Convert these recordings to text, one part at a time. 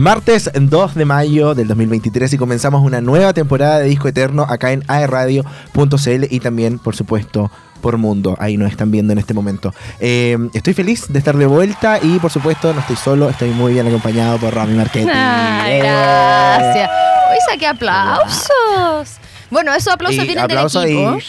Martes 2 de mayo del 2023 y comenzamos una nueva temporada de Disco Eterno acá en aerradio.cl y también, por supuesto, por Mundo. Ahí nos están viendo en este momento. Eh, estoy feliz de estar de vuelta y, por supuesto, no estoy solo, estoy muy bien acompañado por Rami Marquetti. Ay, gracias. Hoy saqué aplausos. Bueno, esos aplausos Y vienen del equipo. y-.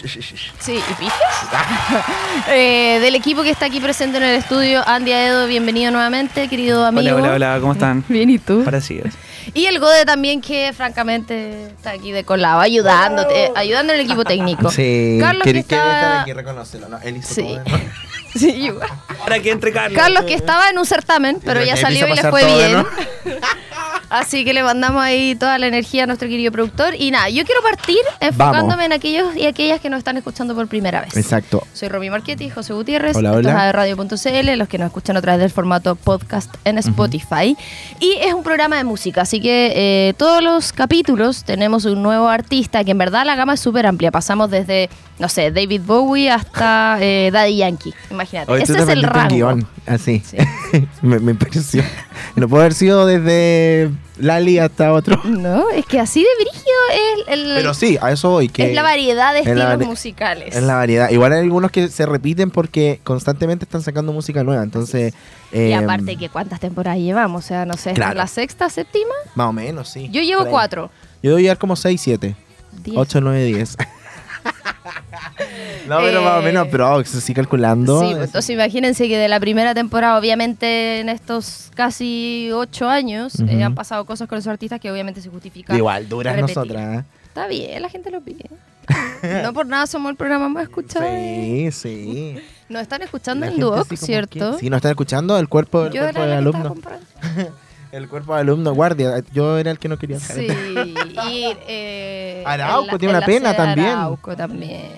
Sí, ¿y pijes? Eh, del equipo que está aquí presente en el estudio, Andy Aedo, bienvenido nuevamente, querido amigo. Hola, hola, hola, ¿cómo están? Bien, ¿y tú? Parecidos. Y el Gode también, que francamente está aquí de colado, ayudándote, ayudando en el equipo técnico. Sí, Carlos, que está- estar aquí, reconócelo, ¿no? Él hizo Sí. todo, ¿no? Sí, igual. Para que entre Carlos. Carlos, que estaba en un certamen, pero ya salió y le fue bien. Así que le mandamos ahí toda la energía a nuestro querido productor. Y nada, yo quiero partir enfocándome Vamos. en aquellos y aquellas que nos están escuchando por primera vez. Exacto. Soy Romy Marchetti, José Gutiérrez, Hola, hola. radio.cl, los que nos escuchan a través del formato podcast en Spotify. Y es un programa de música, así que eh, todos los capítulos tenemos un nuevo artista, que en verdad la gama es súper amplia. Pasamos desde, no sé, David Bowie hasta eh, Daddy Yankee, imagínate. Hoy Ese es el rango. guion, así. Sí. me, me pareció. No puede haber sido desde Lali hasta otro. No, es que así de brígido es, el, Pero sí, a eso voy. Que es la variedad de es estilos vari- musicales. Es la variedad. Igual hay algunos que se repiten porque constantemente están sacando música nueva. Entonces. y eh, aparte que cuántas temporadas llevamos, o sea, no sé, Claro. la sexta, séptima. Más o menos, sí. Yo llevo cuatro. Yo debo llevar como 6, 7. Diez. 8, 9, 10. No, pero Eh, más o menos, pero así calculando. Sí, pues, entonces imagínense que de la primera temporada, obviamente en estos casi ocho años, eh, Ujú. han pasado cosas con los artistas que obviamente se justifican. Igual, duras repetir. nosotras. ¿eh? Está bien, la gente lo pide. no por nada somos el programa más escuchado. Sí, sí. Nos están escuchando La en Duoc, como ¿cierto? que- Sí, nos están escuchando el cuerpo, el Yo cuerpo era de la que estaba alumno. El cuerpo de alumno, guardia. Yo era el que no quería. Sí, y eh, Arauco la- tiene en una pena también. Arauco también.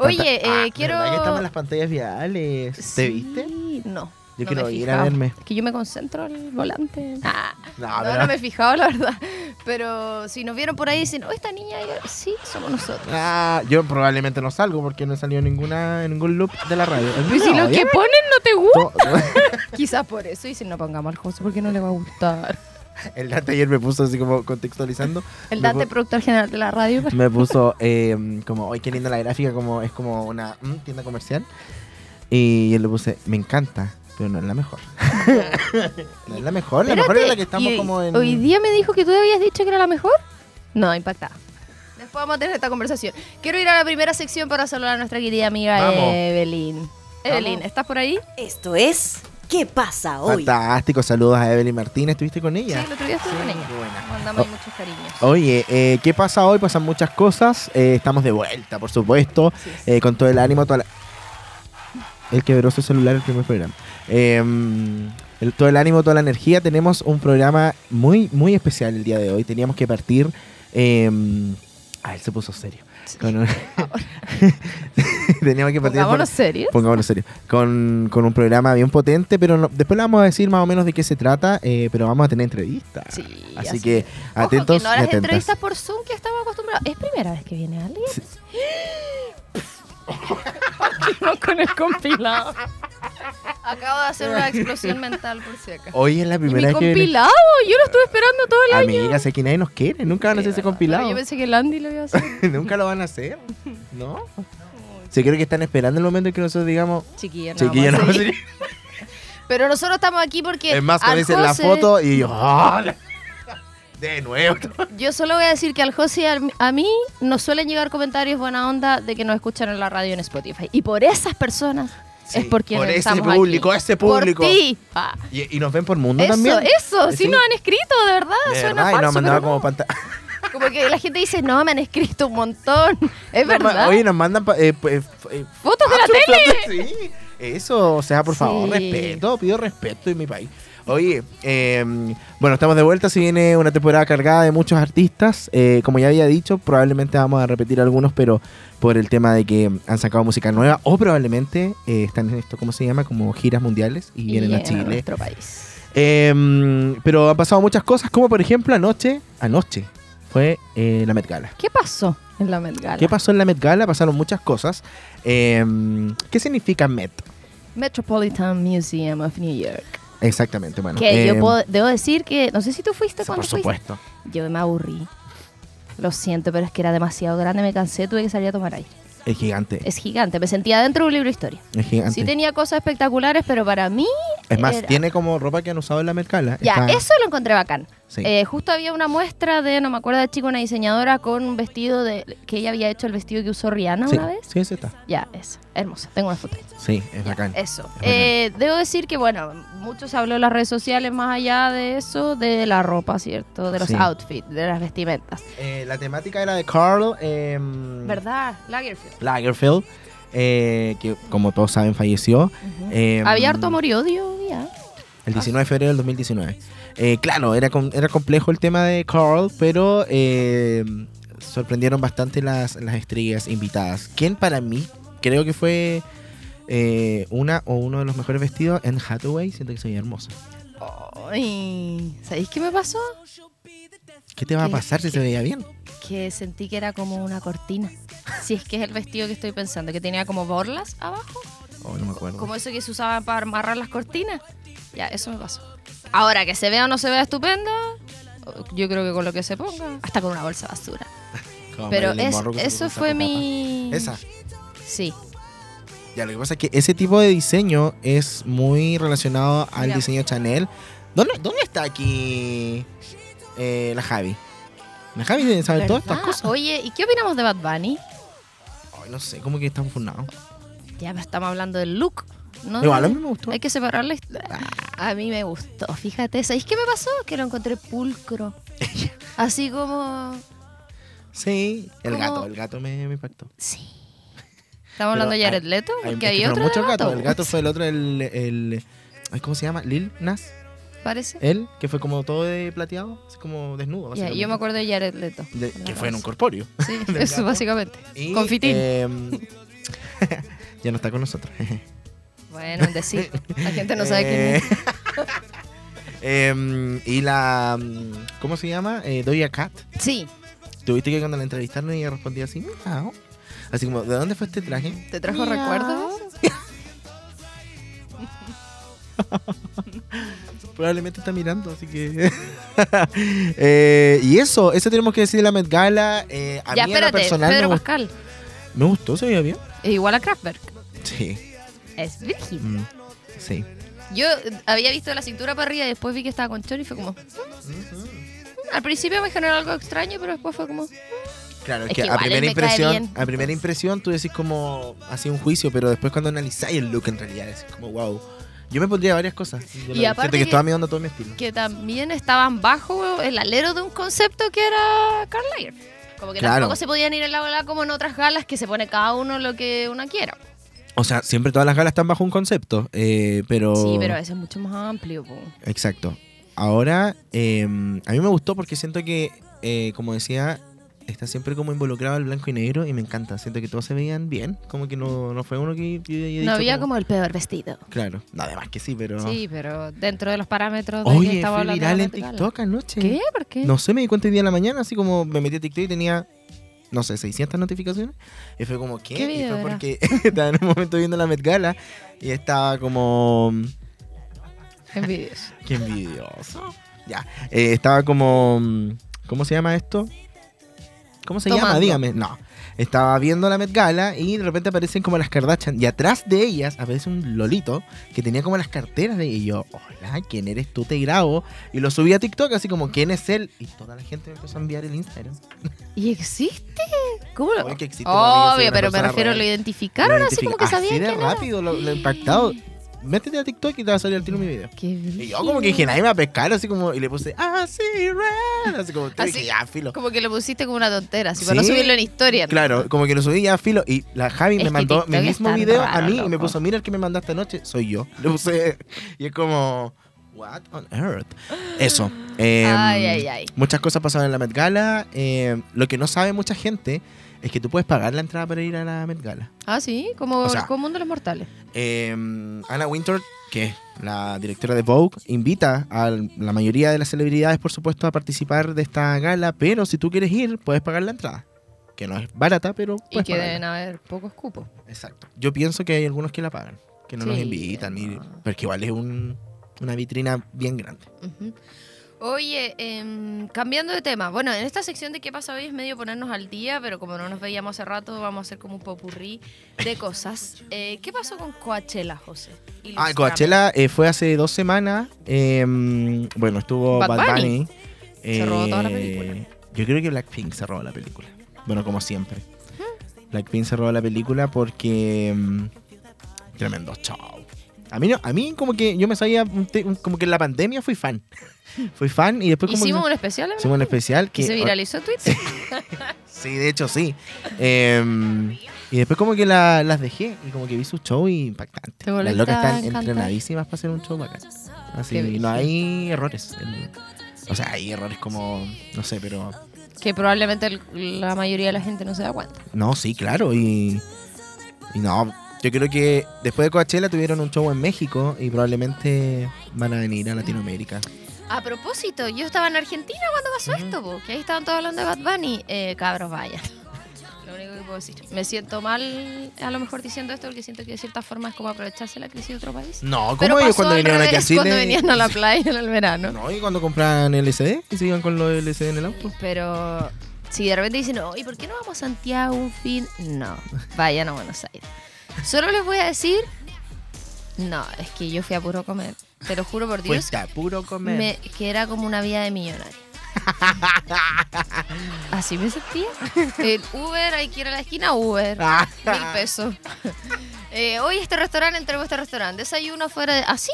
Oye, Ah, eh, quiero... ¿verdad que estamos en las pantallas viales. ¿Te viste? No. Yo no quiero me ir a verme. Es que yo me concentro al volante. Ah, No, no, pero- no me he fijado, la verdad. Pero si nos vieron por ahí dicen, oh, esta niña, yo- sí, somos nosotros. Ah, yo probablemente no salgo porque no he salido ninguna, en ningún loop de la radio. Pero si lo que ponen no te gusta. Quizás por eso dicen, no pongamos al José porque no le va a gustar. El Dante ayer me puso así como contextualizando. El Dante, productor general de la radio. Me puso eh, como, ¡ay, qué linda la gráfica! como Es como una mm, tienda comercial. Y yo le puse, me encanta, pero no es la mejor. no es la mejor, la mejor es la que estamos y como en... Hoy día me dijo que tú habías dicho que era la mejor. No, impactada. Después vamos a tener esta conversación. Quiero ir a la primera sección para saludar a nuestra querida amiga Vamos. Evelyn. Evelyn, ¿estás por ahí? Esto es ¿Qué pasa hoy? Fantástico, saludos a Evelyn Martínez, ¿estuviste con Sí, ella? el otro día estuve Sí, con ella. buena. Mandamos ahí muchos cariños. Oye, eh, ¿qué pasa hoy? Pasan muchas cosas. Eh, estamos de vuelta, por supuesto, eh, con todo el ánimo, toda la... El quebró su celular el primer programa. Eh, el- todo el ánimo, toda la energía. Tenemos un programa muy, muy especial el día de hoy. Teníamos que partir... Eh, ah, él se puso serio. Con un- Teníamos que partir... Pongámonos serios. Pongámonos serio. Con, con un programa bien potente, pero no- después le vamos a decir más o menos de qué se trata, eh, pero vamos a tener entrevistas. Sí, así, así que Ojo, atentos que no las entrevistas por Zoom que estamos acostumbrados. ¿Es primera vez que viene alguien? Sí. no con el compilado. Acabo de hacer una explosión mental por si acaso. Hoy es la ¿Y primera vez que compilado? Yo lo estuve esperando todo el año. Amigas, aquí nadie nos quiere, nunca van a hacer ese Pero compilado. Yo pensé que el Andy lo iba a hacer. nunca lo van a hacer, ¿no? Se creo que están esperando el momento en que nosotros digamos, Chiquilla, no. chiquillos, no vamos a vamos a seguir. Pero nosotros estamos aquí porque. Es más, cuando dicen la foto y yo, ¡ah! De nuevo. Yo solo voy a decir que al José y al- a mí nos suelen llegar comentarios buena onda de que nos escuchan en la radio en Spotify. Y por esas personas es Sí, por quienes por ese estamos público, aquí. ese público. Por ti. Ah. Y, y nos ven por mundo Eso, también. eso, sí, Sí. nos han escrito, de verdad. De suena verdad, y falso, nos mandaba pero como no. pantalla. Como que la gente dice, no, me han escrito un montón. Es verdad. Oye, nos mandan pa- eh, pues, eh, Fotos de la tele. Sí, eso, o sea, por favor, Sí. respeto, pido respeto en mi país. Oye, eh, bueno, estamos de vuelta, se viene una temporada cargada de muchos artistas. Eh, como ya había dicho, probablemente vamos a repetir algunos, pero por el tema de que han sacado música nueva o probablemente eh, están en esto, ¿cómo se llama? Como giras mundiales y, vienen a Chile. nuestro país. Eh, pero han pasado muchas cosas, como por ejemplo anoche, anoche fue eh, la Met Gala. ¿Qué pasó? En la Met Gala. ¿Qué pasó en la Met Gala? Pasaron muchas cosas. Eh, ¿Qué significa Met? Metropolitan Museum of New York. Exactamente, bueno. Que yo eh, puedo, debo decir que, no sé si tú fuiste cuando Por fuiste. supuesto. Yo me aburrí. Lo siento, pero es que era demasiado grande, me cansé, tuve que salir a tomar aire. Es gigante. Es gigante, me sentía dentro de un libro de historia. Es gigante. Sí tenía cosas espectaculares, pero para mí... es más, era- tiene como ropa que han usado en la Met Gala. Ya, Está- eso lo encontré bacán. Sí. Eh, justo había una muestra de, no me acuerdo de chico, una diseñadora con un vestido de que ella había hecho el vestido que usó Rihanna sí, una vez. sí, ese está. Ya, es hermosa. Tengo una foto. ahí. Sí, es bacán. Eso. Eh, debo decir que, bueno, mucho se habló en las redes sociales más allá de eso, de la ropa, ¿cierto? De los Sí. outfits, de las vestimentas. Eh, la temática era de Carl em, ¿Verdad? Lagerfeld. Lagerfeld, eh, que como todos saben falleció. Em, Había harto amor y odio, ya. El 19 de febrero del 2019. Eh, claro, era, era complejo el tema de Carl, pero eh, sorprendieron bastante las, las estrellas invitadas. ¿Quién para mí creo que fue eh, una o uno de los mejores vestidos en Hathaway? Siento que se veía hermosa. Ay, ¿Sabéis qué me pasó? ¿Qué te va a ¿Qué- pasar si qué- se veía bien? Que sentí que era como una cortina. Si es que es el vestido que estoy pensando, que tenía como borlas abajo, Oh, no me acuerdo. como eso que se usaba para amarrar las cortinas. Ya, eso me pasó. Ahora, que se vea o no se vea estupenda, yo creo que con lo que se ponga, hasta con una bolsa de basura. Como Pero es- eso fue mi... Esa. Sí. Ya, lo que pasa es que ese tipo de diseño es muy relacionado al Mira. diseño Chanel. ¿Dónde, dónde está aquí eh, la Javi? La Javi debe saber todas estas cosas. Oye, ¿y qué opinamos de Bad Bunny? Ay, no sé, como que estamos fundados. Ya estamos hablando del look. ¿No? Igual a mí me gustó. Hay que separarle. A mí me gustó, fíjate. ¿Sabéis qué me pasó? Que lo encontré pulcro. Así como. Sí, el gato, el gato me, me impactó. Sí. ¿Estamos hablando de Jared Leto? Porque hay otro. muchos gato, gatos. El gato fue el otro, el, ¿Cómo se llama? Lil Nas. Parece. Él, que fue como todo de plateado, así como desnudo. Yo me acuerdo de Jared Leto. De- con que fue en un corpóreo. Sí, eso gato. básicamente. Y, Confitín. em, ya no está con nosotros. Bueno, en decir. La gente no sabe quién es. Eh, em, y la. mm, ¿Cómo se llama? Eh, Doja Cat. Sí, Tuviste que cuando la entrevistaron ella respondía así, miau. Así como, ¿de dónde fue este traje? ¿te trajo Miau. recuerdos? Probablemente está mirando, así que. Eh, y eso, eso tenemos que decir de la Met Gala. Eh, a ya, mí lo espérate. personal me, Pedro gust- Pascal. me gustó, se veía bien. Es igual a Kraftwerk. Sí. Es virgen. Mm, sí. Yo había visto la cintura para arriba y después vi que estaba con chor y fue como. Al principio me generó algo extraño, pero después fue como. Claro, es, Es que, que a primera impresión, a primera impresión tú decís como así un juicio, pero después cuando analizáis el look en realidad decís como wow. Yo me pondría varias cosas. Yo Y aparte que, que- estaba mirando todo mi estilo. Que también estaban bajo el alero de un concepto que era Lagerfeld. Como que Claro. tampoco se podían ir en la bola como en otras galas que se pone cada uno lo que uno quiera. O sea, siempre todas las galas están bajo un concepto, eh, pero... Sí, pero a veces es mucho más amplio. po. Exacto. Ahora, eh, a mí me gustó porque siento que, eh, como decía, está siempre como involucrado el blanco y negro y me encanta. Siento que todos se veían bien, como que no, no fue uno que yo No había como el peor vestido. Claro, no, además que sí, pero... Sí, pero dentro de los parámetros de que Oye, estaba fue hablando viral de la en. TikTok anoche. ¿Qué? ¿Por qué? No sé, me di cuenta hoy día en la mañana, así como me metí a TikTok y tenía, no sé, 600 notificaciones. Y fue como, ¿qué? ¿Qué y fue porque estaba en un momento viendo la Met Gala y estaba como... Envidioso. Qué envidioso. Ya. Eh, estaba como. ¿Cómo se llama esto? ¿Cómo se llama? Tomando. Dígame. No. Estaba viendo la Met Gala y de repente aparecen como las Kardashian. Y atrás de ellas aparece un Lolito que tenía como las carteras de Y yo, hola, ¿quién eres tú? Te grabo. Y lo subí a TikTok así como, ¿quién es él? Y toda la gente me empezó a enviar el Instagram. ¿Y existe? ¿Cómo lo.? Obvio que existe, pero me refiero, real. lo identificaron así como que sabían Así de quién era. rápido, lo, lo impactado. Métete a TikTok y te va a salir al tiro mi video. Qué Y yo como que dije, nadie me va a pescar, así como, y le puse, ah, sí, red. Así como, te Así, dije, ya, filo. Como que lo pusiste como una tontera, así para no Sí. subirlo en historia. ¿no? Claro, como que lo subí ya, filo. Y la Javi Es me mandó mi mismo video a raro, mí y me loco. puso, mira el que me mandaste anoche, soy yo. Le puse, y es como, what on earth. Eso. eh, Ay, ay, ay. Muchas cosas pasaron en la Met Gala. eh, lo que no sabe mucha gente es que tú puedes pagar la entrada para ir a la Met Gala. Ah, sí, como O sea, común de los mortales. Eh, Anna Wintour, que es la directora de Vogue, invita a la mayoría de las celebridades, por supuesto, a participar de esta gala, pero si tú quieres ir, puedes pagar la entrada. que no es barata, pero Y puedes que pagarla. deben haber pocos cupos. Exacto. Yo pienso que hay algunos que la pagan, que no nos Sí, invitan, y- no. porque igual es un- una vitrina bien grande. Ujú. Oye, em, cambiando de tema. Bueno, en esta sección de qué pasa hoy es medio ponernos al día, pero como no nos veíamos hace rato, vamos a hacer como un popurrí de cosas. Eh, ¿Qué pasó con Coachella, José? Ah. Coachella eh, fue hace dos semanas. eh, bueno, estuvo Bad Bad, Bunny. Bunny. Se robó toda la eh, película. Yo creo que Blackpink se robó la película. Bueno, como siempre. Blackpink se robó la película porque. mm, tremendo show. A mí, no, a mí como que yo me sabía, como que en la pandemia fui fan. fui fan y después como Hicimos que- un especial, hicimos un especial que... se viralizó en Twitter. Sí, de hecho sí. Em, y después como que la- las dejé y como que vi su show y impactante. Te Las locas están entrenadísimas para hacer un show bacán. Así, no hay errores. O sea, hay errores como, no sé, pero... que probablemente la mayoría de la gente no se da cuenta. No, sí, claro. Y, y no, yo creo que después de Coachella tuvieron un show en México y probablemente van a venir a Latinoamérica. A propósito, yo estaba en Argentina cuando pasó esto, po, que ahí estaban todos hablando de Bad Bunny. Eh, cabros, vaya. Lo único que puedo decir. Me siento mal a lo mejor diciendo esto porque siento que de cierta forma es como aprovecharse la crisis de otro país. No, ¿cómo ellos cuando vinieron aquí a Chile? cuando venían a la playa en el verano. No, y cuando compran LCD y se iban con los LCD en el auto. Pero si de repente dicen, ¿y por qué no vamos a Santiago un fin? No, vayan a Buenos Aires. Solo les voy a decir, no, es que yo fui a puro comer. Te lo juro por Dios, está puro comer. me, que era como una vida de millonario. Así me sentía. El Uber, hay que ir a la esquina, Uber. Ah. Mil pesos. Eh, hoy este restaurante, entremos a este restaurante. Desayuno fuera de. ¡Así!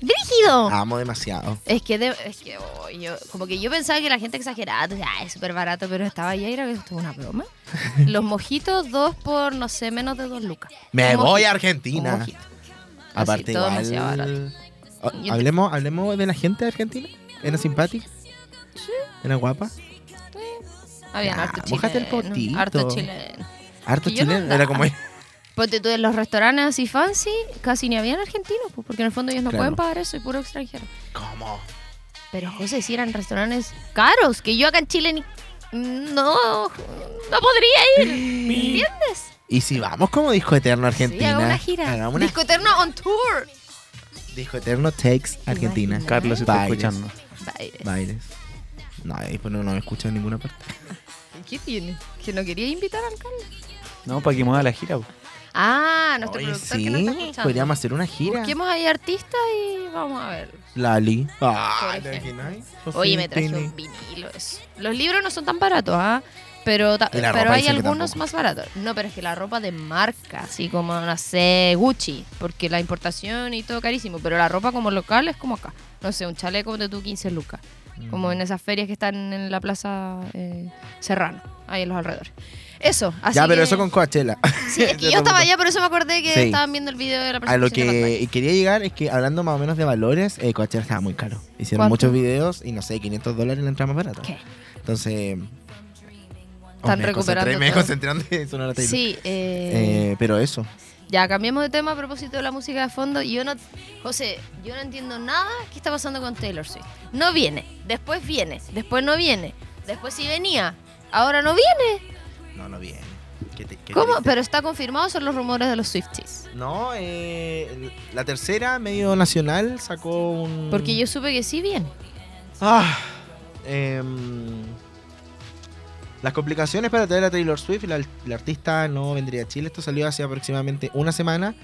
¡Rígido! Amo demasiado. Es que, de- es que oh, yo, como que yo pensaba que la gente exageraba, decía, "Ah, es súper barato, pero estaba ahí y era que esto es una broma. Los mojitos, dos por, no sé, menos de dos lucas. Me Un voy mojito, a Argentina. Aparte, todo igual. barato. Oh, hablemos, hablemos de la gente de Argentina. ¿Era simpática? ¿Era guapa? Había Ya, harto chileno. potito. Harto chileno. Harto no chileno. Era como. Ponte tú en los restaurantes así fancy, casi ni habían argentinos, pues, porque en el fondo ellos no Claro. pueden pagar eso y puro extranjero. ¿Cómo? Pero José, si eran restaurantes caros, que yo acá en Chile ni. No, no podría ir. ¿Entiendes? Y si vamos como Disco Eterno Sí, Argentina. haga una gira. Hagamos una Disco Eterno on tour. Disco Eterno Takes Argentina. Imagina. Carlos, si está Bailes. escuchando. Baires. Bailes. No, pues no, no me escucha en ninguna parte. ¿Qué tiene? ¿Que no quería invitar al Carlos? No, para que mueva la gira. po. Ah, nuestro Oye, productor sí, que nos está escuchando. podríamos hacer una gira. Busquemos ahí artistas y vamos a ver. Lali. Ah. Oye, me traje un vinilo. Eso. Los libros no son tan baratos, ¿ah? Pero, ta- Y la pero ropa hay dicen que algunos tampoco. más baratos. No, pero es que la ropa de marca, así como, no sé, Gucci, porque la importación y todo carísimo, pero la ropa como local es como acá. No sé, un chaleco de tu 15 lucas. Como Mm. en esas ferias que están en la plaza eh, Serrano, ahí en los alrededores. Eso, así Ya, pero que- eso con Coachella. Sí, es que yo estaba allá, por eso me acordé que Sí. estaban viendo el video de la A lo presentación de Bad que quería llegar es que hablando más o menos de valores, eh, Coachella estaba muy caro. Hicieron ¿Cuánto? muchos videos y no sé, 500 dólares la entrada más barata. ¿Qué? Entonces. Están me recuperando Me concentrando en Taylor. Sí, eh, Eh, pero eso. Ya, cambiamos de tema a propósito de la música de fondo. Yo no, José, yo no entiendo nada qué está pasando con Taylor Swift. No viene, después viene, después no viene, después sí venía, ahora no viene. No, no viene. Qué te- qué ¿Cómo? triste. Pero está confirmado, son los rumores de los Swifties. No, eh, la tercera, medio nacional, sacó un. Porque yo supe que sí viene. Ah, em, las complicaciones para traer a Taylor Swift, la, la artista no vendría a Chile. Esto salió hace aproximadamente una semana.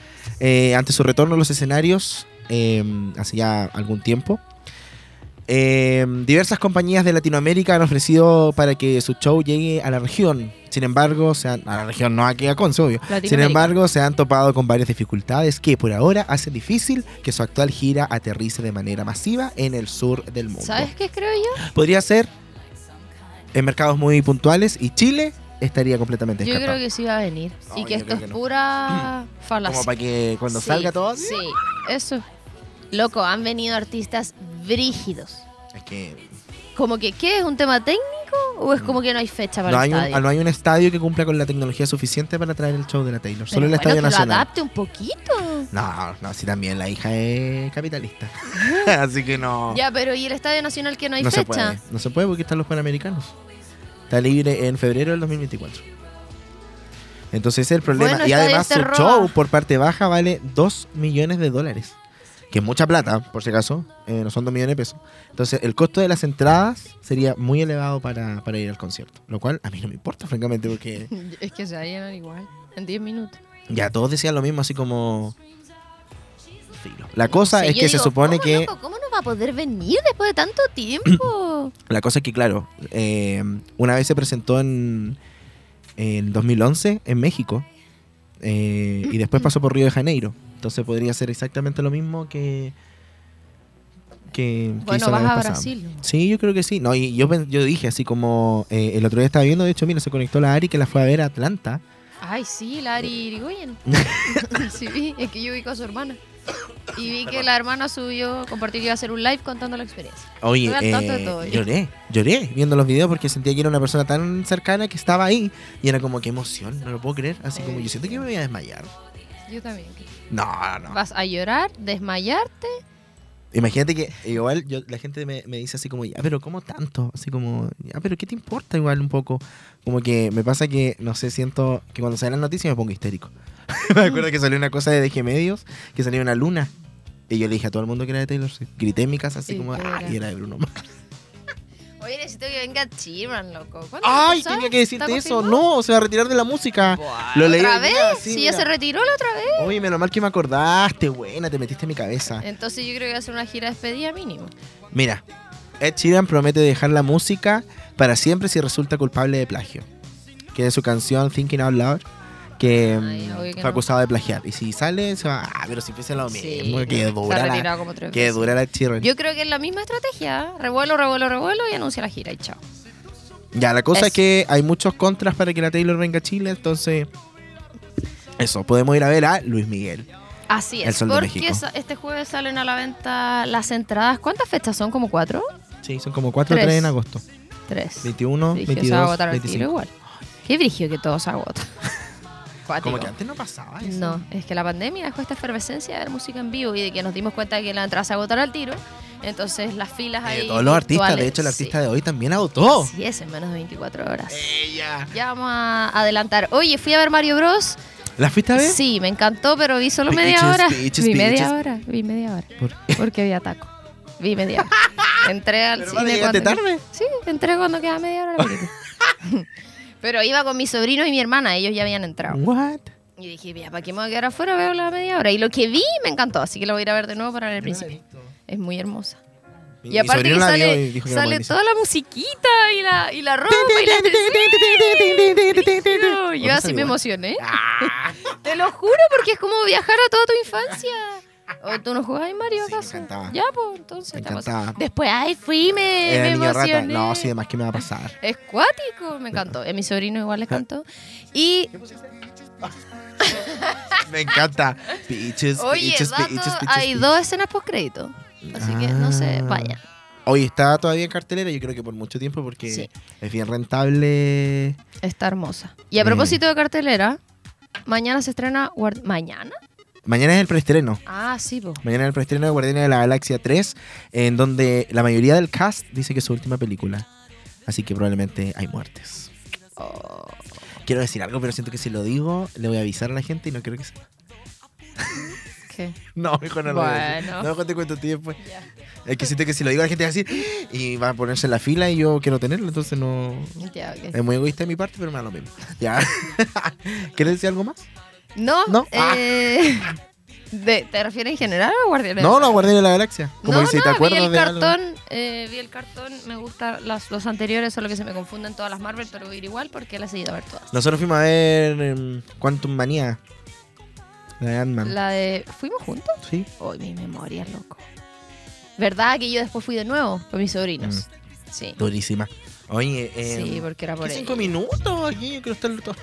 eh, ante su retorno a los escenarios, em, hace ya algún tiempo. Em, diversas compañías de Latinoamérica han ofrecido para que su show llegue a la región. Sin embargo, se han- a la región no aquí a Conce, obvio. Sin embargo, se han topado con varias dificultades que por ahora hacen difícil que su actual gira aterrice de manera masiva en el sur del mundo. ¿Sabes qué creo yo? Podría ser en mercados muy puntuales y Chile estaría completamente Yo creo que sí va a venir. No, y que esto es que no. pura falacia. Como para que cuando Sí, salga todo. Sí, eso. Loco, han venido artistas brígidos. Es que Como que, ¿qué es un tema técnico o es como que no hay fecha para no el hay, un, estadio? no hay un estadio que cumpla con la tecnología suficiente para traer el show de la Taylor. Pero Solo el bueno, Estadio que lo Nacional. adapte un poquito. No, no, si también la hija es capitalista. Así que no. Ya, pero ¿y el Estadio Nacional que no hay no se fecha? puede. No se puede porque están los panamericanos. Está libre en febrero del 2024. Entonces ese es el problema. Bueno, y además su Cerroa. show por parte baja vale 2 millones de dólares. Que es mucha plata, por si acaso. eh, no son 2 millones de pesos. Entonces el costo de las entradas sería muy elevado para, para ir al concierto. Lo cual a mí no me importa, francamente, porque Es que se va a llenar igual, en 10 minutos. ya todos decían lo mismo, así como... filo. La cosa es que se supone ¿cómo, que... loco? ¿Cómo no va a poder venir después de tanto tiempo? La cosa es que, claro, eh, una vez se presentó en, en 2011 en México eh, y después pasó por Río de Janeiro. Entonces podría ser exactamente lo mismo que. que, que bueno, hizo la vas a pasada. Brasil. Sí, yo creo que sí. No, y yo, yo dije así como. eh, el otro día estaba viendo, de hecho, mira, se conectó la Ari que la fue a ver a Atlanta. Ay, sí, Lari Irigoyen. sí, vi, es que yo vi con su hermana. Y vi que la hermana subió, compartió que iba a hacer un live contando la experiencia. Oye, eh, todo, ya. lloré, lloré viendo los videos porque sentía que era una persona tan cercana que estaba ahí y era como, qué emoción, no lo puedo creer. Así como, yo siento que me voy a desmayar. Yo también. No, no. Vas a llorar, desmayarte. Imagínate que igual yo, la gente me, me dice así como, ya, pero ¿cómo tanto? Así como, ya, pero ¿qué te importa igual un poco? Como que me pasa que, no sé, siento que cuando salen las noticias me pongo histérico. me acuerdo que salió una cosa de DG Medios, que salió una luna. Y yo le dije a todo el mundo que era de Taylor Swift. Grité en mi casa así Y como, ah, y era de Bruno Mars. Oye, necesito que venga Chirman, loco. ¿Cuándo ¡Ay! Tenía que ¿Está decirte eso. confirmado? No, se va a retirar de la música. Lo leí ¿Otra vez? día, Sí, sí, ya mira. se retiró la otra vez. Oye, menos mal que me acordaste. Buena, te metiste en mi cabeza. Entonces yo creo que va a ser una gira de despedida mínimo. Mira, Ed Sheeran promete dejar la música para siempre si resulta culpable de plagio. Que es su canción Thinking Out Loud, que Ay, mm, que fue no. acusado de plagiar. Y si sale, se va. Ah, pero si fuese lo mismo, que se ha dura la, que dura la Sheeran. Yo creo que es la misma estrategia. ¿eh? Revuelo, revuelo, revuelo y anuncia la gira y chao. Ya, la cosa es que hay muchos contras para que la Taylor venga a Chile, entonces. Eso, podemos ir a ver a Luis Miguel. Así El es, porque este jueves salen a la venta las entradas. ¿Cuántas fechas son? ¿Como cuatro? Sí, son como 4 o Tres. 3 en agosto. Tres. 21, Dije, se va a 22, agotar al tiro 25. igual. Qué brigio que todo se agota. Cuático. Como que antes no pasaba eso. No, es que la pandemia dejó esta efervescencia de ver música en vivo y de que nos dimos cuenta de que la entrada se agotara al tiro. Entonces las filas Eh, ahí. todos los artistas, de hecho el sí. artista de hoy también agotó. Sí, es en menos de 24 horas. Ella. Ya vamos a adelantar. Oye, fui a ver Mario Bros. ¿La fuiste a ver? Sí, me encantó, pero vi solo media Bitches, hora. bitches, vi media hora, vi media hora. ¿Por Porque había taco. Vi media hora. Entré al Pero cine cuando... tarde. Sí, entré cuando quedaba media hora la película. pero iba con mi sobrino y mi hermana, ellos ya habían entrado. What? Y dije, ya, ¿para qué me voy a quedar afuera? Veo la media hora. Y lo que vi me encantó, así que lo voy a ir a ver de nuevo para ver el principio. Es muy hermosa. Mi- Y aparte que sale, que sale toda la musiquita y la, y la ropa y la Yo ¿Dónde así me emocioné. Ah. Te lo juro, porque es como viajar a toda tu infancia. ¿O tú no jugabas Mario Sí, me encantaba. Ya, pues, entonces. Me encantaba. Después, ay, fui, me, Era me niño rata. emocioné. No, sí, además, ¿qué me va a pasar? Es cuático, me encantó. A mi sobrino igual le cantó. Y, Me encanta. Peaches, oye, peaches, dato, peaches, hay dos escenas post crédito. Así que, no sé, Ah. vaya. Hoy está todavía en cartelera, yo creo que por mucho tiempo, porque Sí. es bien rentable. Está hermosa. Y a Mm. propósito de cartelera, mañana se estrena... Guard- ¿Mañana? Mañana es el preestreno. Ah, sí, po. Mañana es el preestreno de Guardianes de la Galaxia 3, en donde la mayoría del cast dice que es su última película. Así que probablemente hay muertes. Oh. Quiero decir algo, pero siento que si lo digo, le voy a avisar a la gente y no quiero que sepa. ¿Qué? No, mejor no lo voy a decir. Bueno. No, mejor te cuento a ti después. Ya. Es que siento que si lo digo, la gente va a decir y va a ponerse en la fila y yo quiero tenerlo, entonces no. Ya, ok. Es muy egoísta de mi parte, pero me da lo mismo. Ya. ¿Quieres decir algo más? No, No. Ah. eh, de- ¿te refieres en general o a Guardianes? No, no, Guardianes de la Galaxia. Como no, que si no, te acuerdas vi el de algo. cartón, eh, vi el cartón, me gustan las, los anteriores, solo que se me confunden todas las Marvel, pero voy a ir igual porque las he ido a ver todas. Nosotros fuimos a ver em, Quantum Manía. La de Ant-Man. La de... ¿Fuimos juntos? Sí. Hoy mi memoria, loco. ¿Verdad que yo después fui de nuevo con mis sobrinos? Sí. Durísima. Oye, em, Sí, porque era por ¿qué cinco minutos aquí? Yo quiero estar todo.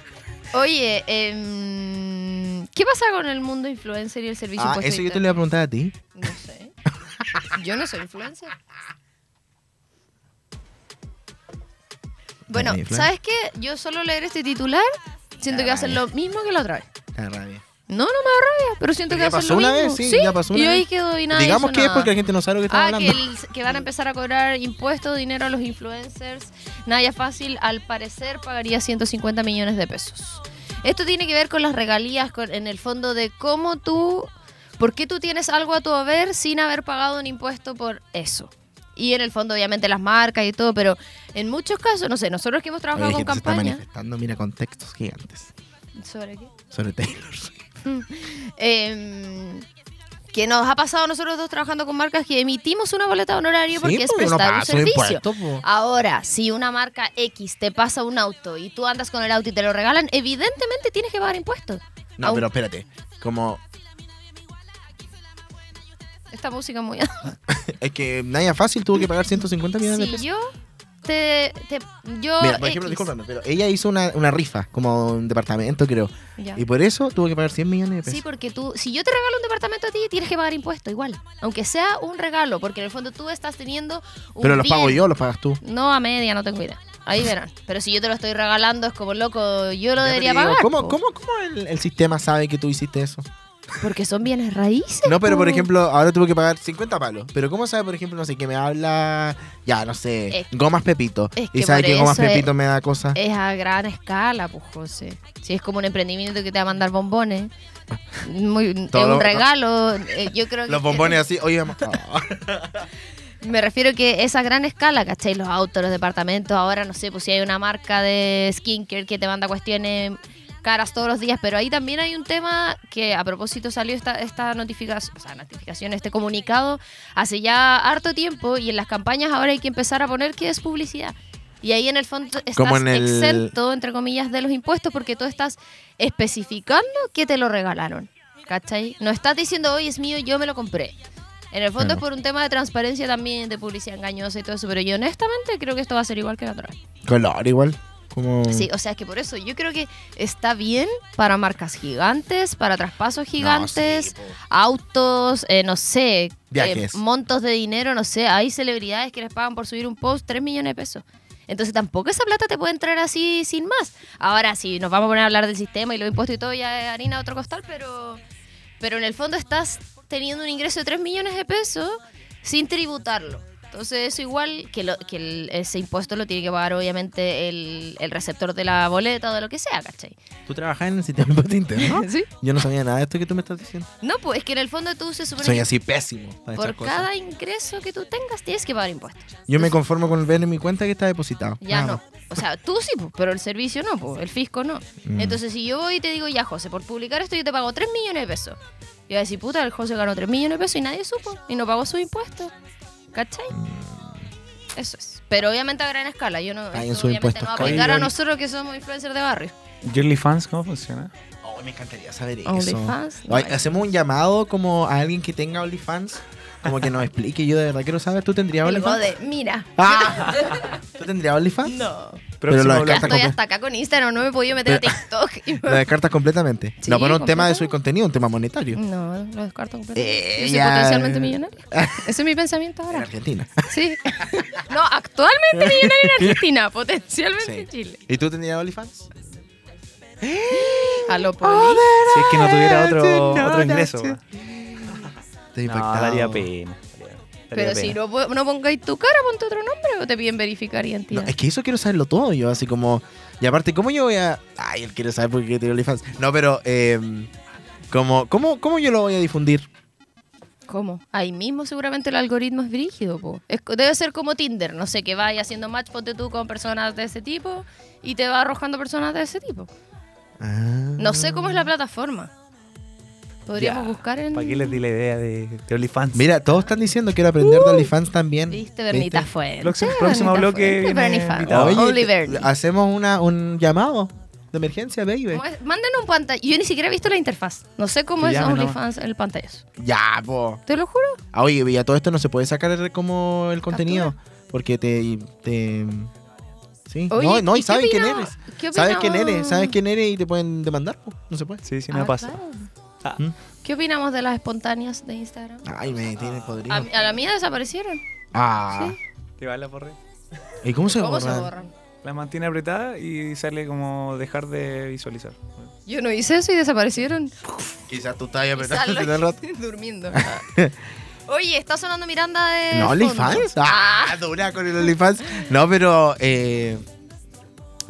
Oye, em, ¿qué pasa con el mundo influencer y el servicio Ah, eso yo te lo iba a preguntar a ti. No sé. Yo no soy influencer. Bueno. ¿sabes qué? Yo solo leer este titular siento La que va a ser lo mismo que la otra vez. La rabia. No, no me da rabia, pero siento que va a ser pasó lo una mismo. vez, sí, ya pasó una y ahí vez. quedó y nadie Digamos hizo que es nada. porque la gente no sabe lo que estamos Ah, que, hablando. el- que van a empezar a cobrar impuestos, dinero a los influencers. Naya Fácil, al parecer, pagaría 150 millones de pesos. Esto tiene que ver con las regalías, con- en el fondo de cómo tú, por qué tú tienes algo a tu haber sin haber pagado un impuesto por eso. Y en el fondo, obviamente, las marcas y todo, pero en muchos casos, no sé, nosotros que hemos Oye, trabajado con gente se está manifestando, mira, con textos gigantes ¿Sobre qué? sobre Taylor Swift. Em, que nos ha pasado a nosotros dos trabajando con marcas que emitimos una boleta de honorario porque Sí, es porque uno prestar un servicio. impuesto. Ahora, si una marca X te pasa un auto y tú andas con el auto y te lo regalan, evidentemente tienes que pagar impuestos. No, Aun- pero espérate. Como Esta música es muy... es que Naya Fácil tuvo que pagar 150 millones de si pesos. yo te... te- yo Mira, por ejemplo, X. discúlpame, pero ella hizo una, una rifa, como un departamento, creo. Ya. Y por eso tuvo que pagar 100 millones de pesos. Sí, porque tú, si yo te regalo un departamento a ti, tienes que pagar impuestos igual. Aunque sea un regalo, porque en el fondo tú estás teniendo un pero los pago yo, los pagas tú. No, a media, no tengo idea. Ahí verán. Pero si yo te lo estoy regalando, es como loco, yo lo Ya, debería digo, pagar. ¿Cómo, po. cómo, cómo el, el sistema sabe que tú hiciste eso? Porque son bienes raíces. No, pero por po. ejemplo, ahora tuvo que pagar 50 palos. Pero ¿cómo sabe, por ejemplo, no sé, que me habla, ya, no sé, Es- Gomas Pepito? es y que sabe por que Gomas es- Pepito me da cosas. Es a gran escala, pues, José. Si es como un emprendimiento que te va a mandar bombones. Muy, es un lo- regalo. eh, Yo creo que. Los bombones así, oye, mamá. Me refiero que esa gran escala, ¿cachai? Los autos, los departamentos. Ahora, no sé, pues si hay una marca de skincare que te manda cuestiones caras todos los días, pero ahí también hay un tema que a propósito salió esta, esta notificación, o sea, notificación, este comunicado hace ya harto tiempo y en las campañas ahora hay que empezar a poner que es publicidad. Y ahí en el fondo estás Como en el- exento, entre comillas, de los impuestos porque tú estás especificando que te lo regalaron. ¿Cachai? No estás diciendo, hoy es mío, yo me lo compré. En el fondo es por un tema de transparencia también, de publicidad engañosa y todo eso, pero yo honestamente creo que esto va a ser igual que la otra vez. Color igual. Como... Sí, o sea, es que por eso yo creo que está bien para marcas gigantes, para traspasos gigantes, sí, autos, eh, no sé, Viajes. eh, montos de dinero, no sé. Hay celebridades que les pagan por subir un post 3 millones de pesos. Entonces tampoco esa plata te puede entrar así sin más. Ahora, si nos vamos a poner a hablar del sistema y los impuestos y todo, ya es harina de otro costal, pero, pero en el fondo estás teniendo un ingreso de 3 millones de pesos sin tributarlo. Entonces eso igual que, lo- que el- ese impuesto lo tiene que pagar obviamente el, el receptor de la boleta o de lo que sea, ¿cachai? ¿Tú trabajas en el sistema de impuesto interno? Sí. Yo no sabía nada de esto que tú me estás diciendo. No, pues es que en el fondo tú se supone Soy así pésimo para por cosas. cada ingreso que tú tengas tienes que pagar impuestos. Yo me conformo con ver en mi cuenta que está depositado. Ya Nada no. O sea, tú sí, pues, pero el servicio no, pues, el fisco no. Mm. Entonces, si yo voy y te digo, ya, José, por publicar esto yo te pago 3 millones de pesos. Yo voy a decir, puta, el José ganó 3 millones de pesos y nadie supo. Y no pagó sus impuestos. ¿Cachai? Eso es. Pero obviamente a gran escala. Yo no. Paguen esto sus impuestos, no va a aplicar a nosotros que somos influencers de barrio. ¿Y OnlyFans cómo funciona? Oh, me encantaría saber eso. OnlyFans, no Oye, hay. Hacemos un llamado como a alguien que tenga OnlyFans. Como que nos explique. Yo de verdad quiero saber. ¿Tú tendrías OnlyFans? mira. Ah. ¿Tú tendrías OnlyFans? No. Pero lo Próximo Ya estoy hasta acá con Instagram, no me he podido meter a TikTok. Lo descartas completamente. Sí, no, pero un tema de su contenido, un tema monetario. No, lo descarto completamente. Eh, Yo soy ya. potencialmente millonaria. Ese es mi pensamiento En ahora. Argentina. Sí. No, actualmente millonaria en Argentina, potencialmente Sí. en Chile. ¿Y tú tendrías OnlyFans? A lo poli. Si es que no tuviera otro, otro ingreso. Estoy No, daría pena. Pero si no, no pongáis tu cara, ponte otro nombre o te piden verificar No, identidad. es que eso quiero saberlo todo yo, así como... Y aparte, ¿cómo yo voy a...? Ay, él quiere saber por qué tiene OnlyFans. No, pero... Eh, como, ¿cómo, ¿Cómo yo lo voy a difundir? ¿Cómo? Ahí mismo seguramente el algoritmo es brígido, po. Es debe ser como Tinder, no sé, que vaya haciendo match, ponte tú con personas de ese tipo y te va arrojando personas de ese tipo. Ah. No sé cómo es la plataforma. Podríamos Ya, buscar en... ¿Para qué les di la idea de, de OnlyFans? Mira, todos están diciendo quiero aprender de OnlyFans también. Viste, Bernita ¿Viste? Fuente. Próximo- bloque. Oye, hacemos una, un llamado de emergencia, baby. Mándenos un pantalla. Yo ni siquiera he visto la interfaz. No sé cómo Que es OnlyFans el pantallazo. Ya, po. Te lo juro. Ah, Oye, y a todo esto no se puede sacar como el contenido. Porque te... te sí. Oye, no, no, y ¿y saben quién eres. qué Sabes quién eres, sabes quién eres y te pueden demandar. po. No se puede. Sí, sí me Ah, pasa. claro. Ah, ¿Mm? ¿Qué opinamos de las espontáneas de Instagram? Ay, me tiene podrido. A, a la mía desaparecieron. Ah. Sí. ¿Te va la porre? ¿Y cómo se ¿Cómo se borran? borran? La mantiene apretada y sale como dejar de visualizar. Yo no hice eso y desaparecieron. Quizás tú estabas Quizás apretando durmiendo. Oye, está sonando Miranda de. ¿No. OnlyFans? Ah, dura con el OnlyFans. No, pero eh,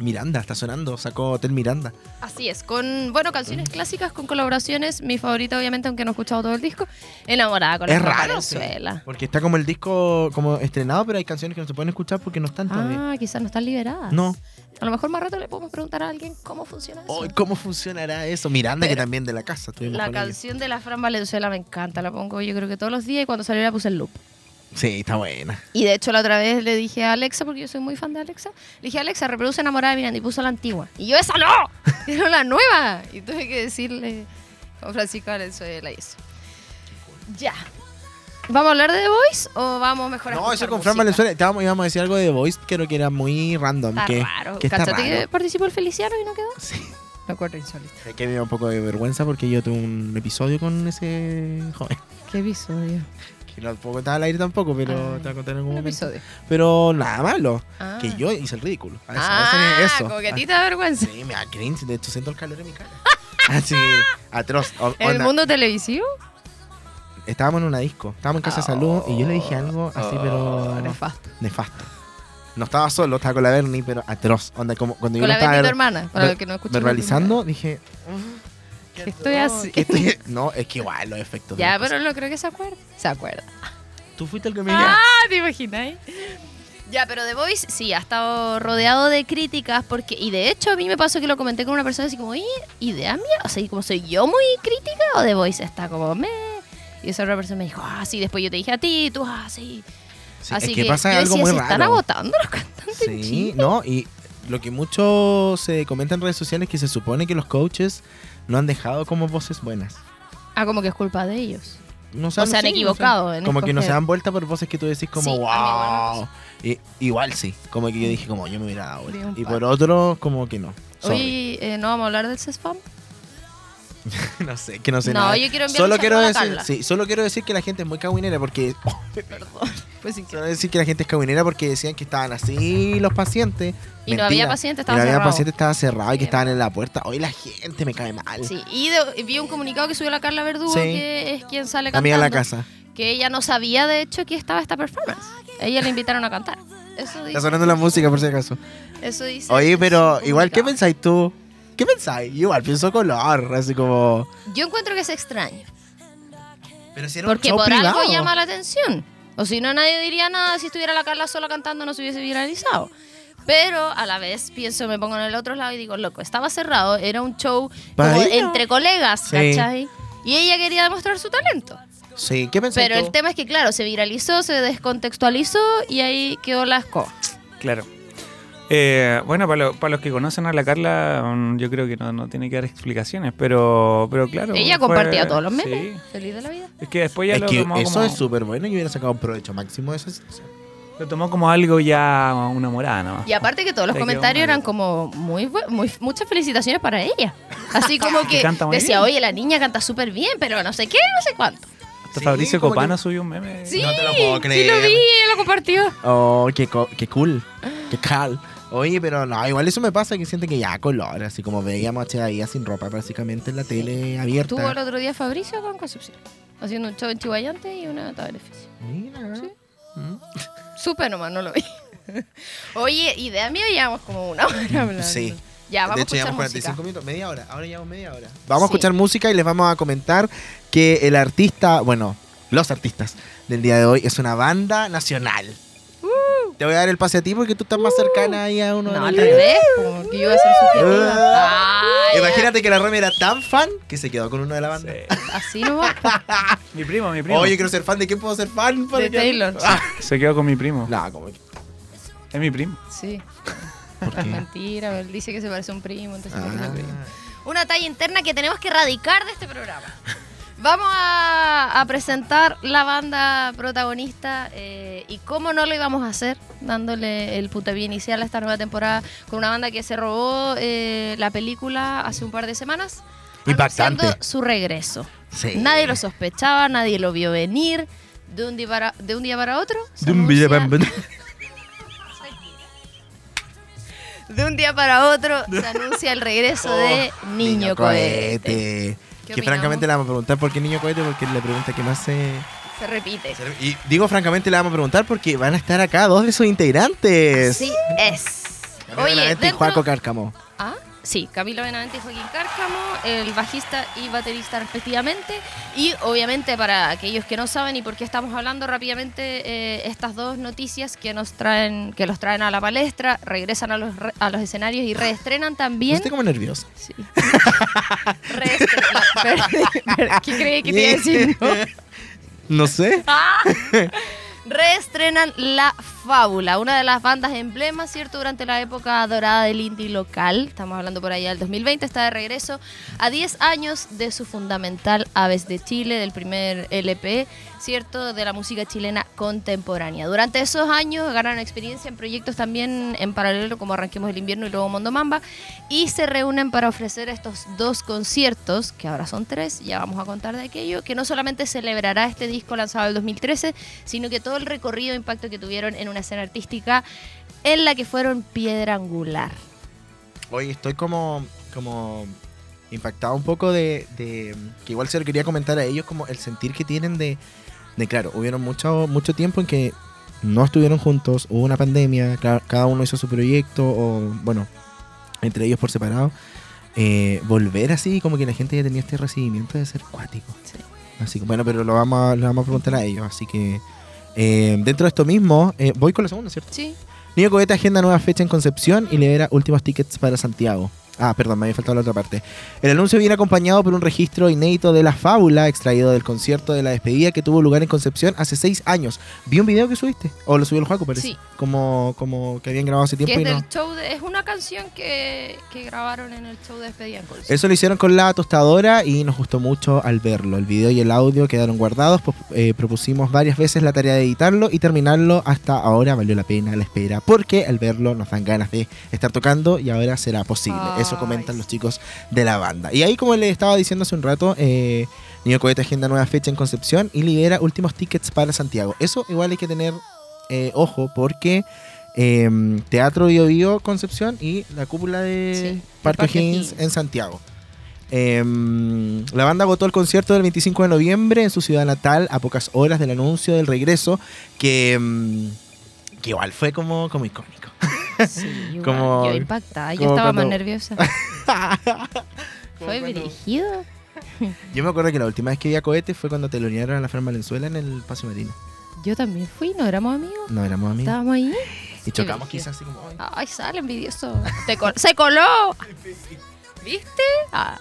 Miranda está sonando, sacó Hotel Miranda. Así es, con, bueno, canciones clásicas, con colaboraciones. Mi favorita, obviamente, aunque no he escuchado todo el disco, Enamorada con Es raro, sí. Porque está como el disco como estrenado, pero hay canciones que no se pueden escuchar porque no están todavía. Ah, quizás no están liberadas. No. A lo mejor más rato le podemos preguntar a alguien cómo funciona eso. ¿Cómo funcionará eso? Miranda, que también de la casa. la con ella. canción de la Fran Valenzuela me encanta, la pongo yo creo que todos los días y cuando salió la puse en loop. Sí, está buena. Y de hecho la otra vez le dije a Alexa, porque yo soy muy fan de Alexa, le dije Alexa, reproduce enamorada de Miranda y puso la antigua. Y yo, ¡esa no! Quiero la nueva. Y tuve que decirle a Francisco Valenzuela y eso. Ya. ¿Vamos a hablar de The Voice o vamos mejor a No, eso con Fran música? Valenzuela. Estábamos, íbamos a decir algo de The Voice, creo que era muy random. Está que, raro. que está ¿Cachate raro. que participó el Feliciano y no quedó? Sí. Me acuerdo insólito. Es que me da un poco de vergüenza porque yo tuve un episodio con ese joven. ¿Qué episodio? Que no puedo contar al aire tampoco, pero Ah, te voy a contar en algún Un momento. episodio. Pero nada malo. Ah. Que yo hice el ridículo. A eso, ah, a eso, eso. como que a ti te da vergüenza. Sí, me da cringe. De hecho, siento el calor en mi cara. Así, atroz. O- ¿En el onda, mundo televisivo? Estábamos en una disco. Estábamos en Casa de Salud y yo le dije algo así, pero... Oh, nefasto. Nefasto. No estaba solo, estaba con la Bernie, pero atroz. Onda, como cuando yo Con la estaba Betty, tu hermana, para ver- que no escuchan. verbalizando, dije... Que estoy así. que estoy- No, es que igual los efectos. Ya, pero no creo que se acuerde. Se acuerda. Tú fuiste el que me Ah, ¿te imaginas? Ya, pero The Voice sí, ha estado rodeado de críticas porque, y de hecho a mí me pasó que lo comenté con una persona así como, oye, ¿idea mía? O sea, ¿y como soy yo muy crítica o The Voice está como, me... Y esa otra persona me dijo, ah, sí, después yo te dije a ti, tú, ah, sí. Sí, Así es que, pasa yo algo decía, muy ¿se raro. están agotando los cantantes en Sí, Chile? no, y lo que mucho se comenta en redes sociales es que se supone que los coaches no han dejado como voces buenas. Ah, como que es culpa de ellos. No O se han sí, no sé. equivocado en Como que no se dan vuelta por voces que tú decís como, Sí, wow. Y, igual sí, como que yo dije como yo me hubiera dado vuelta. Y por otro, como que no. Sorry. Oye, eh, ¿no vamos a hablar del CESFAM? no sé, que no sé No, nada. yo quiero solo quiero decir, sí, solo quiero decir que la gente es muy caguinera porque Perdón. Pues. Solo decir que la gente es caguinera porque decían que estaban así los pacientes. Y no había paciente, Y estaba no había cerrado. paciente, estaba cerrado y que estaban en la puerta. Hoy la gente me cae mal. Sí, y de- vi un comunicado que subió la Carla Verdugo, Sí. que es quien sale cantando. Amiga la casa. Que ella no sabía, de hecho, que estaba esta performance. Ella le invitaron a cantar. Eso dice. Está sonando la música por si acaso. Eso dice Oye, pero igual, ¿qué pensáis tú? ¿Qué pensáis? Yo igual pienso color, así como... Yo encuentro que es extraño. Pero si era Porque un show por privado. algo llama la atención. O si no, nadie diría nada. Si estuviera la Carla sola cantando, no se hubiese viralizado. Pero a la vez pienso, me pongo en el otro lado y digo, loco, estaba cerrado, era un show como entre colegas, Sí. ¿cachai? Y ella quería demostrar su talento. Sí, ¿qué pensáis Pero tú? el tema es que, claro, se viralizó, se descontextualizó y ahí quedó la escoba. Claro. Eh, bueno, para, lo- para los que conocen a la Carla, mm, yo creo que no, no tiene que dar explicaciones, pero, pero claro. Ella fue- compartía todos los memes. Sí. Feliz de la vida. Es que después ya Es lo, que tomó eso como, es súper bueno y hubiera sacado un provecho máximo de esa situación. lo tomó como algo ya una morada nomás. Y aparte que todos los Te comentarios eran como muy, muy muchas felicitaciones para ella. Así como que Que decía, bien. oye, la niña canta súper bien, pero no sé qué, no sé cuánto. Hasta Sí, Fabricio Copano que- subió un meme. Sí, No te lo puedo sí creer. lo vi, ella lo compartió. Oh, qué, co- qué cool. Qué cal. Oye, pero no, igual eso me pasa que siente que ya color, así como veíamos a Chedahía sin ropa básicamente en la tele abierta. Estuvo el otro día Fabricio en Concepción, haciendo un show en Chihuayante y una de beneficio. Mira. Sí. Mm. Súper nomás, no lo vi. Oye, idea mía, llevamos como una hora hablando. Sí. Ya, vamos de a hecho, escuchar llevamos 45 música. minutos, media hora. Ahora llevamos media hora. Vamos a Sí. escuchar música y les vamos a comentar que el artista, bueno, los artistas del día de hoy es una banda nacional. Te voy a dar el pase a ti porque tú estás más cercana ahí a uno de. No, al revés, como que yo iba a ser subjetiva. Ah. Imagínate que la Romy era tan fan que se quedó con uno de la banda. Sí. Así nomás. Mi primo, mi primo. Oye, quiero ser fan de quién puedo ser fan. Para De que- Taylor. Ah. Se quedó con mi primo. No, como. Es mi primo. Sí. ¿Por qué? Es mentira, él dice que se parece a un primo, entonces se parece a un primo. Ah. Una talla interna que tenemos que erradicar de este programa. Vamos a, a presentar la banda protagonista eh, y cómo no lo íbamos a hacer, dándole el puntapié inicial a esta nueva temporada con una banda que se robó eh, la película hace un par de semanas. Impactante. su regreso. Sí. Nadie lo sospechaba, nadie lo vio venir. De un día para, de un día para otro. De un video anuncia- de un día para otro se anuncia el regreso de Niño, Cohete. Que opinamos? francamente le vamos a preguntar por qué niño cohete, porque le pregunta qué más se... Se repite. Y digo francamente le vamos a preguntar porque van a estar acá dos de sus integrantes. Así es. Oye, y dentro- Juaco Cárcamo. Ah, sí, Camilo Benavente y Joaquín Cárcamo, el bajista y baterista respectivamente. Y obviamente para aquellos que no saben y por qué estamos hablando rápidamente, eh, estas dos noticias que nos traen, que los traen a la palestra, regresan a los, re- a los escenarios y reestrenan también. Estoy como nervioso. Sí. ¿Qué que te iba a decir? no? No sé. Ah. Reestrenan La Fábula, una de las bandas emblemas, ¿cierto? Durante la época dorada del indie local. Estamos hablando por allá del 2020. Está de regreso a 10 años de su fundamental Aves de Chile, del primer LP, ¿cierto? De la música chilena contemporánea. Durante esos años ganaron experiencia en proyectos también en paralelo, como Arranquemos el Invierno y luego Mondo Mamba. Y se reúnen para ofrecer estos dos conciertos, que ahora son tres, ya vamos a contar de aquello, que no solamente celebrará este disco lanzado el 2013, sino que todo el recorrido e impacto que tuvieron en una escena artística en la que fueron piedra angular. Oye, estoy como, como impactado un poco de, de- que igual se lo quería comentar a ellos como el sentir que tienen de, de claro, hubieron mucho, mucho tiempo en que no estuvieron juntos, hubo una pandemia, ca- cada uno hizo su proyecto o bueno, entre ellos por separado. Eh, volver así, como que la gente ya tenía este recibimiento de ser cuático. Sí. Así que bueno, pero lo vamos a, lo vamos a preguntar a ellos. Así que eh, dentro de esto mismo, eh, voy con la segunda, ¿cierto? Sí. Niño Cohete agenda nueva fecha en Concepción y libera últimos tickets para Santiago. Ah, perdón, me había faltado la otra parte. El anuncio viene acompañado por un registro inédito de la fábula extraído del concierto de la despedida que tuvo lugar en Concepción hace seis años. Vi un video que subiste, o lo subió el Juaco, parece. Sí. Como, como que habían grabado hace Que tiempo es y no. del show de- es una canción que, que grabaron en el show de despedida en Colson. Eso lo hicieron con la tostadora y nos gustó mucho al verlo. El video y el audio quedaron guardados. pues, eh, propusimos varias veces la tarea de editarlo y terminarlo. Hasta ahora valió la pena la espera. Porque al verlo nos dan ganas de estar tocando y ahora será posible. Eso comentan los chicos de la banda. Y ahí, como les estaba diciendo hace un rato, eh, Niño Cohete agenda nueva fecha en Concepción y libera últimos tickets para Santiago. Eso igual hay que tener eh, ojo porque eh, Teatro Bio Bio Concepción y la cúpula de Sí, Parque O'Higgins. en Santiago. Em, la banda agotó el concierto del 25 de noviembre en su ciudad natal a pocas horas del anuncio del regreso, que, em, que igual fue como, como icónico. Sí, igual, Como- yo impactada, yo estaba más nerviosa. Fue cuando- dirigido. Yo me acuerdo que la última vez que vi a Cohete fue cuando telonearon a la Fran Valenzuela en el Paseo Marino. Yo también fui, ¿no éramos amigos? No éramos amigos. Estábamos ahí. Y chocamos quizás así como... "Ay". Ay, sale envidioso. Te col- ¡Se coló! ¿Viste? Ah.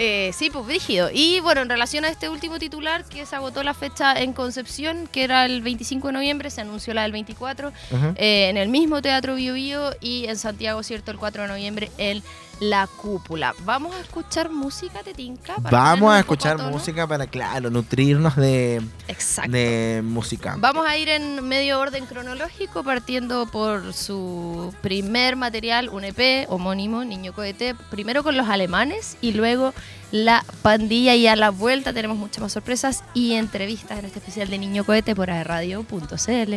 Eh, sí, pues brígido. Y bueno, en relación a este último titular, que se agotó la fecha en Concepción, que era el 25 de noviembre, se anunció la del 24, Ajá. eh, en el mismo Teatro Bio Bio y en Santiago, ¿cierto? El 4 de noviembre en La Cúpula. ¿Vamos a escuchar música, Tetinka? para Vamos a escuchar música para, claro, nutrirnos de, Exacto. de música. Vamos a ir en medio orden cronológico, partiendo por su primer material, un EP homónimo, Niño Cohete, primero con los alemanes y luego la pandilla. Y a la vuelta tenemos muchas más sorpresas y entrevistas en este especial de Niño Cohete por radio.cl.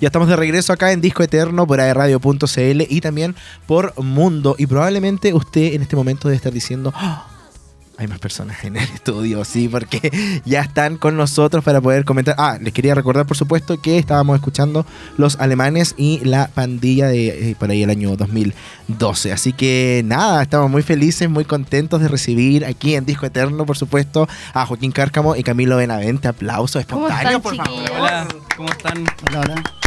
Ya estamos de regreso acá en Disco Eterno por aerradio.cl y también por Mundo. Y probablemente usted en este momento debe estar diciendo, "Ah, hay más personas en el estudio, sí, porque ya están con nosotros para poder comentar. Ah, les quería recordar, por supuesto, que estábamos escuchando Los Alemanes y la pandilla de eh, por ahí el año 2012. Así que nada, estamos muy felices, muy contentos de recibir aquí en Disco Eterno, por supuesto, a Joaquín Cárcamo y Camilo Benavente. Aplausos ¿Cómo espontáneos, por favor. Hola, ¿cómo están? Hola, hola.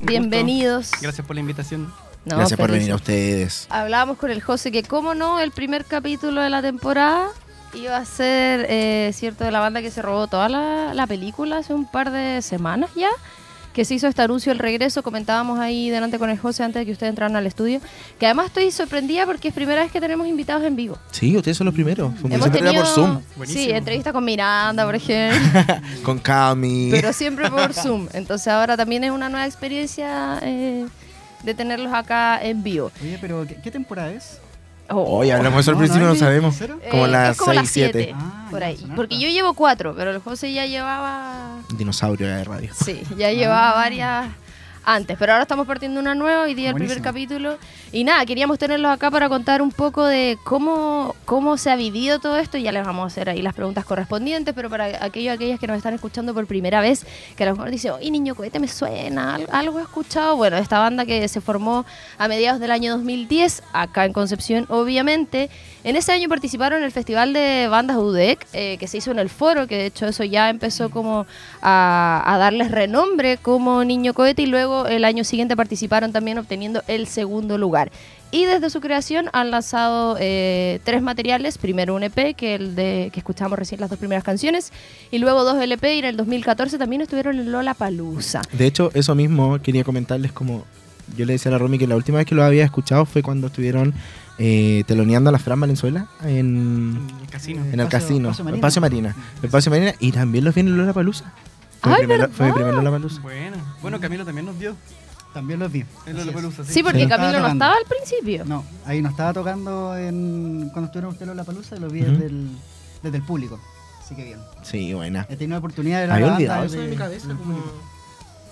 Bienvenidos. Gracias por la invitación. No, Gracias por venir a ustedes. Hablábamos con el José que, como no, el primer capítulo de la temporada iba a ser, eh, cierto, de la banda que se robó toda la, la película hace un par de semanas ya, que se hizo este anuncio del regreso. Comentábamos ahí delante con el José antes de que ustedes entraran al estudio, que además estoy sorprendida porque es primera vez que tenemos invitados en vivo. Sí, ustedes son los primeros. Hemos siempre era tenido, por Zoom. sí, entrevista con Miranda, por ejemplo, Con Cami. pero siempre por Zoom. Entonces ahora también es una nueva experiencia eh, de tenerlos acá en vivo. Oye, pero ¿qué, qué temporada es? Oh. Oye, hablamos eso al No, principio, no sabemos. Como Eh, las es como 6, las 7. siete, Ah, por ahí. Porque yo llevo cuatro, pero el José ya llevaba. Dinosaurio de radio. Sí, ya llevaba varias antes, pero ahora estamos partiendo una nueva, hoy día el primer capítulo. Y nada, queríamos tenerlos acá para contar un poco de cómo, cómo se ha vivido todo esto ya les vamos a hacer ahí las preguntas correspondientes, pero para aquellos aquellas que nos están escuchando por primera vez, que a lo mejor dicen, oye, Niño Cohete me suena, al- algo he escuchado. Bueno, esta banda que se formó a mediados del año 2010, acá en Concepción, obviamente. En ese año participaron en el Festival de Bandas UDEC, eh, que se hizo en el foro, que de hecho eso ya empezó como a, darles renombre como Niño Cohete y luego el año siguiente participaron también obteniendo el segundo lugar. Y desde su creación han lanzado eh, tres materiales, primero un EP, que el de que escuchamos recién las dos primeras canciones, y luego dos LP, y en el 2014 también estuvieron en Lola Palusa. De hecho, eso mismo quería comentarles como yo le decía a la Romy que la última vez que lo había escuchado fue cuando estuvieron eh, teloneando a la Fran Valenzuela en, En el casino. en el Espacio- casino, Marina. Espacio Marina. Sí. Espacio Marina y también los vi en Lola Palusa. Fue, Ay, mi primer, fue mi primer Lola Palusa. Bueno, bueno, Camilo también nos dio. También los vi. Es. Lollapalooza, Sí, porque Sí. Camilo no Estaba al principio. No, ahí no estaba tocando en, cuando estuvieron ustedes en la palusa y lo vi Ujú. desde, el, desde el público. Así que bien. Sí, buena. He tenido la oportunidad de Había la banda olvidado eso de mi cabeza. el como-.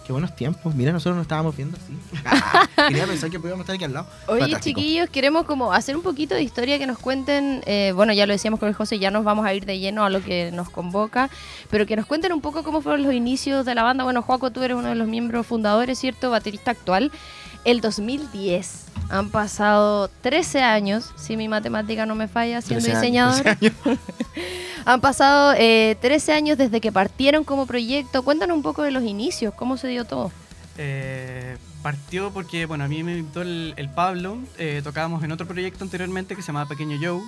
Qué buenos tiempos. Mira, nosotros nos estábamos viendo así. Ah, quería pensar que podíamos estar aquí al lado. Oye, Fantástico. chiquillos, queremos como hacer un poquito de historia que nos cuenten, eh, bueno, ya lo decíamos con el José, ya nos vamos a ir de lleno a lo que nos convoca, pero que nos cuenten un poco cómo fueron los inicios de la banda. Bueno, Joaco, tú eres uno de los miembros fundadores, ¿cierto? Baterista actual. El 2010. Han pasado 13 años, si mi matemática no me falla, siendo 13 años, diseñador. 13 años. Han pasado eh, 13 años desde que partieron como proyecto. Cuéntanos un poco de los inicios, cómo se dio todo. Eh, partió porque, bueno, a mí me invitó el, el Pablo. eh, tocábamos en otro proyecto anteriormente que se llamaba Pequeño Joe.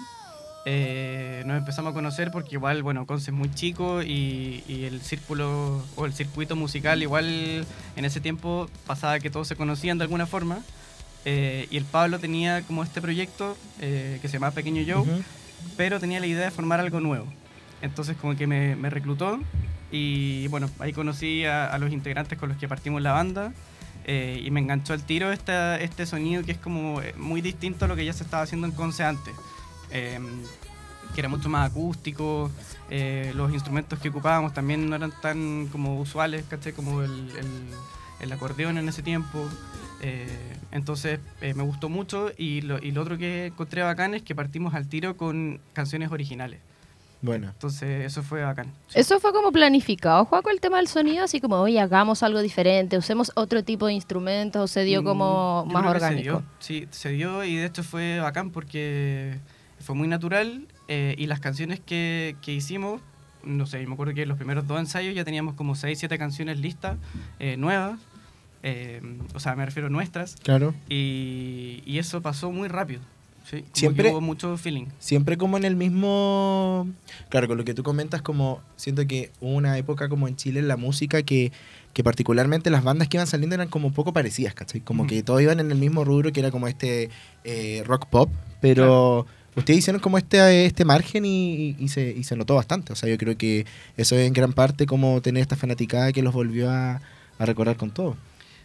Eh, nos empezamos a conocer porque igual, bueno, Conce es muy chico y, y el círculo o el circuito musical igual en ese tiempo pasaba que todos se conocían de alguna forma. Eh, y el Pablo tenía como este proyecto eh, que se llamaba Pequeño Joe, Ujú. pero tenía la idea de formar algo nuevo. Entonces como que me, me reclutó y bueno, ahí conocí a, a los integrantes con los que partimos la banda y me enganchó al tiro esta, este sonido que es como muy distinto a lo que ya se estaba haciendo en Conce antes. Eh, que era mucho más acústico, eh, los instrumentos que ocupábamos también no eran tan como usuales, ¿cachai? Como el, el- el acordeón en ese tiempo. Eh, entonces eh, me gustó mucho y lo, y lo otro que encontré bacán es que partimos al tiro con canciones originales. Bueno. Entonces eso fue bacán. Eso fue como planificado, Juaco, el tema del sonido, así como, oye, hagamos algo diferente, usemos otro tipo de instrumentos, o se dio como Mm, más que Se orgánico. dio, sí, se dio y de hecho fue bacán porque fue muy natural eh, y las canciones que, que hicimos, no sé, me acuerdo que en los primeros dos ensayos ya teníamos como 6, 7 canciones listas, eh, nuevas, eh, o sea, me refiero a nuestras, Claro. y, y eso pasó muy rápido. Sí, como que Siempre- hubo mucho feeling. Siempre como en el mismo... Claro, con lo que tú comentas, como siento que hubo una época como en Chile en la música que, que particularmente las bandas que iban saliendo eran como un poco parecidas, ¿cachai? Como que todos iban en el mismo rubro que era como este eh, rock pop, pero ustedes hicieron como este, este margen y, y se, y se notó bastante. O sea, yo creo que eso es en gran parte como tener esta fanaticada que los volvió a, a recordar con todo.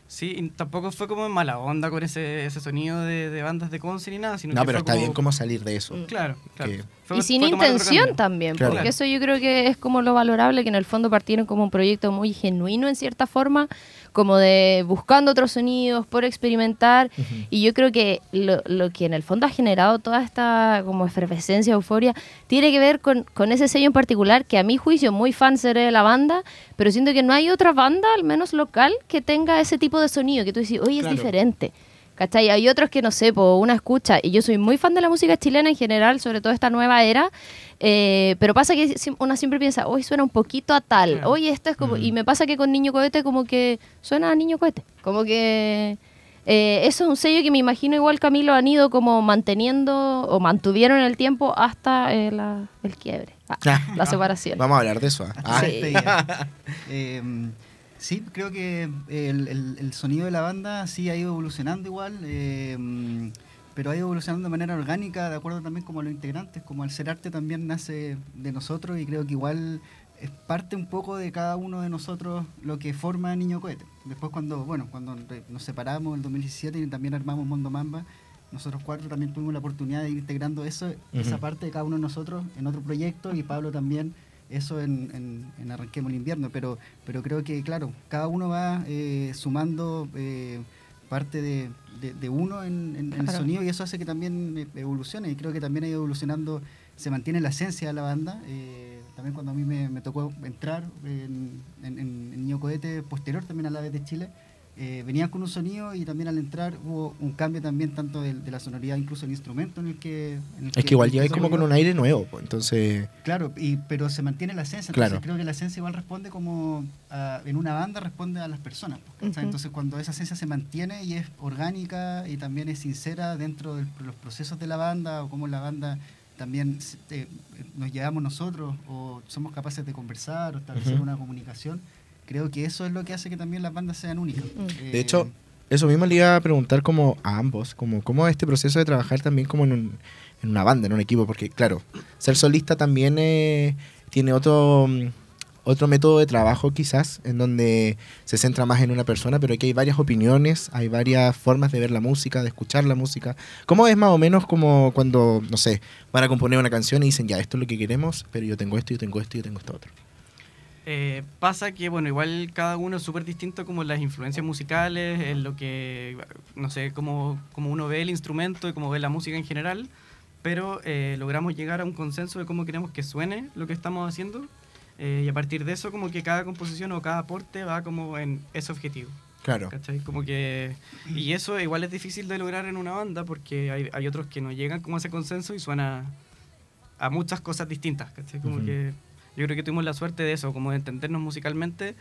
Sí, y tampoco fue como en mala onda con ese, ese sonido de, de bandas de concert ni nada, sino No, que pero fue está como- bien como salir de eso. Claro, claro. Que- Fue- y sin intención también, Claro. porque eso yo creo que es como lo valorable, que en el fondo partieron como un proyecto muy genuino en cierta forma, como de buscando otros sonidos, por experimentar, y yo creo que lo, lo que en el fondo ha generado toda esta como efervescencia, euforia, tiene que ver con, con ese sello en particular, que a mi juicio muy fan seré de la banda, pero siento que no hay otra banda, al menos local, que tenga ese tipo de sonido, que tú dices, oye, es diferente. ¿Cachai? Hay otros que no sé, po, una escucha, y yo soy muy fan de la música chilena en general, sobre todo esta nueva era, eh, pero pasa que una siempre piensa, hoy suena un poquito a tal, oye, esto es como, Mm. y me pasa que con Niño Cohete como que suena a Niño Cohete, como que eh, eso es un sello que me imagino igual Camilo han ido como manteniendo o mantuvieron en el tiempo hasta eh, la- el quiebre, ah, la separación. Vamos a hablar de eso. ah. Hasta Sí. Eh, sí, creo que el, el- el sonido de la banda sí ha ido evolucionando igual, eh, pero ha ido evolucionando de manera orgánica, de acuerdo también como a los integrantes, como al ser arte también nace de nosotros y creo que igual es parte un poco de cada uno de nosotros lo que forma Niño Cohete. Después cuando, bueno, cuando nos separamos en el 2017 y también armamos Mondo Mamba, nosotros cuatro también tuvimos la oportunidad de ir integrando eso, esa parte de cada uno de nosotros en otro proyecto y Pablo también eso en, en, en Arranquemos el Invierno. Pero, pero creo que, claro, cada uno va eh, sumando eh, parte de, de- de uno en, el sonido y eso hace que también eh, evolucione y creo que también ha ido evolucionando, se mantiene la esencia de la banda. eh, también cuando a mí me, me tocó entrar en, en, en, en Niño Cohete, posterior también a la vez de Chile, eh, venían con un sonido y también al entrar hubo un cambio también tanto de, de la sonoridad, incluso el instrumento en el que... en el Es que igual en el llegáis como con un aire nuevo, pues, entonces... Claro, y, pero se mantiene la esencia. Entonces Claro. creo que la esencia igual responde como a- en una banda responde a las personas. Ujú. Entonces cuando esa esencia se mantiene y es orgánica y también es sincera dentro de los procesos de la banda o cómo la banda también se- eh, nos llevamos nosotros o somos capaces de conversar o establecer una comunicación, creo que eso es lo que hace que también las bandas sean únicas. Mm. Eh, De hecho, eso mismo le iba a preguntar como a ambos, como cómo es este proceso de trabajar también como en, un- en una banda, en un equipo, porque claro, ser solista también eh, tiene otro, mm, otro método de trabajo quizás, en donde se centra más en una persona, pero aquí hay varias opiniones, hay varias formas de ver la música, de escuchar la música. ¿Cómo es más o menos como cuando, no sé, van a componer una canción y dicen, ya, esto es lo que queremos, pero yo tengo esto, yo tengo esto, yo tengo esto otro? Eh, pasa que, bueno, igual cada uno es súper distinto como las influencias musicales, en lo que, no sé, cómo, cómo uno ve el instrumento y cómo ve la música en general, pero eh, logramos llegar a un consenso de cómo queremos que suene lo que estamos haciendo eh, y a partir de eso como que cada composición o cada aporte va como en ese objetivo. Claro. ¿cachai? Como que, y eso igual es difícil de lograr en una banda porque hay, hay otros que no llegan como a ese consenso y suena a muchas cosas distintas. ¿cachai? Como que yo creo que tuvimos la suerte de eso, como de entendernos musicalmente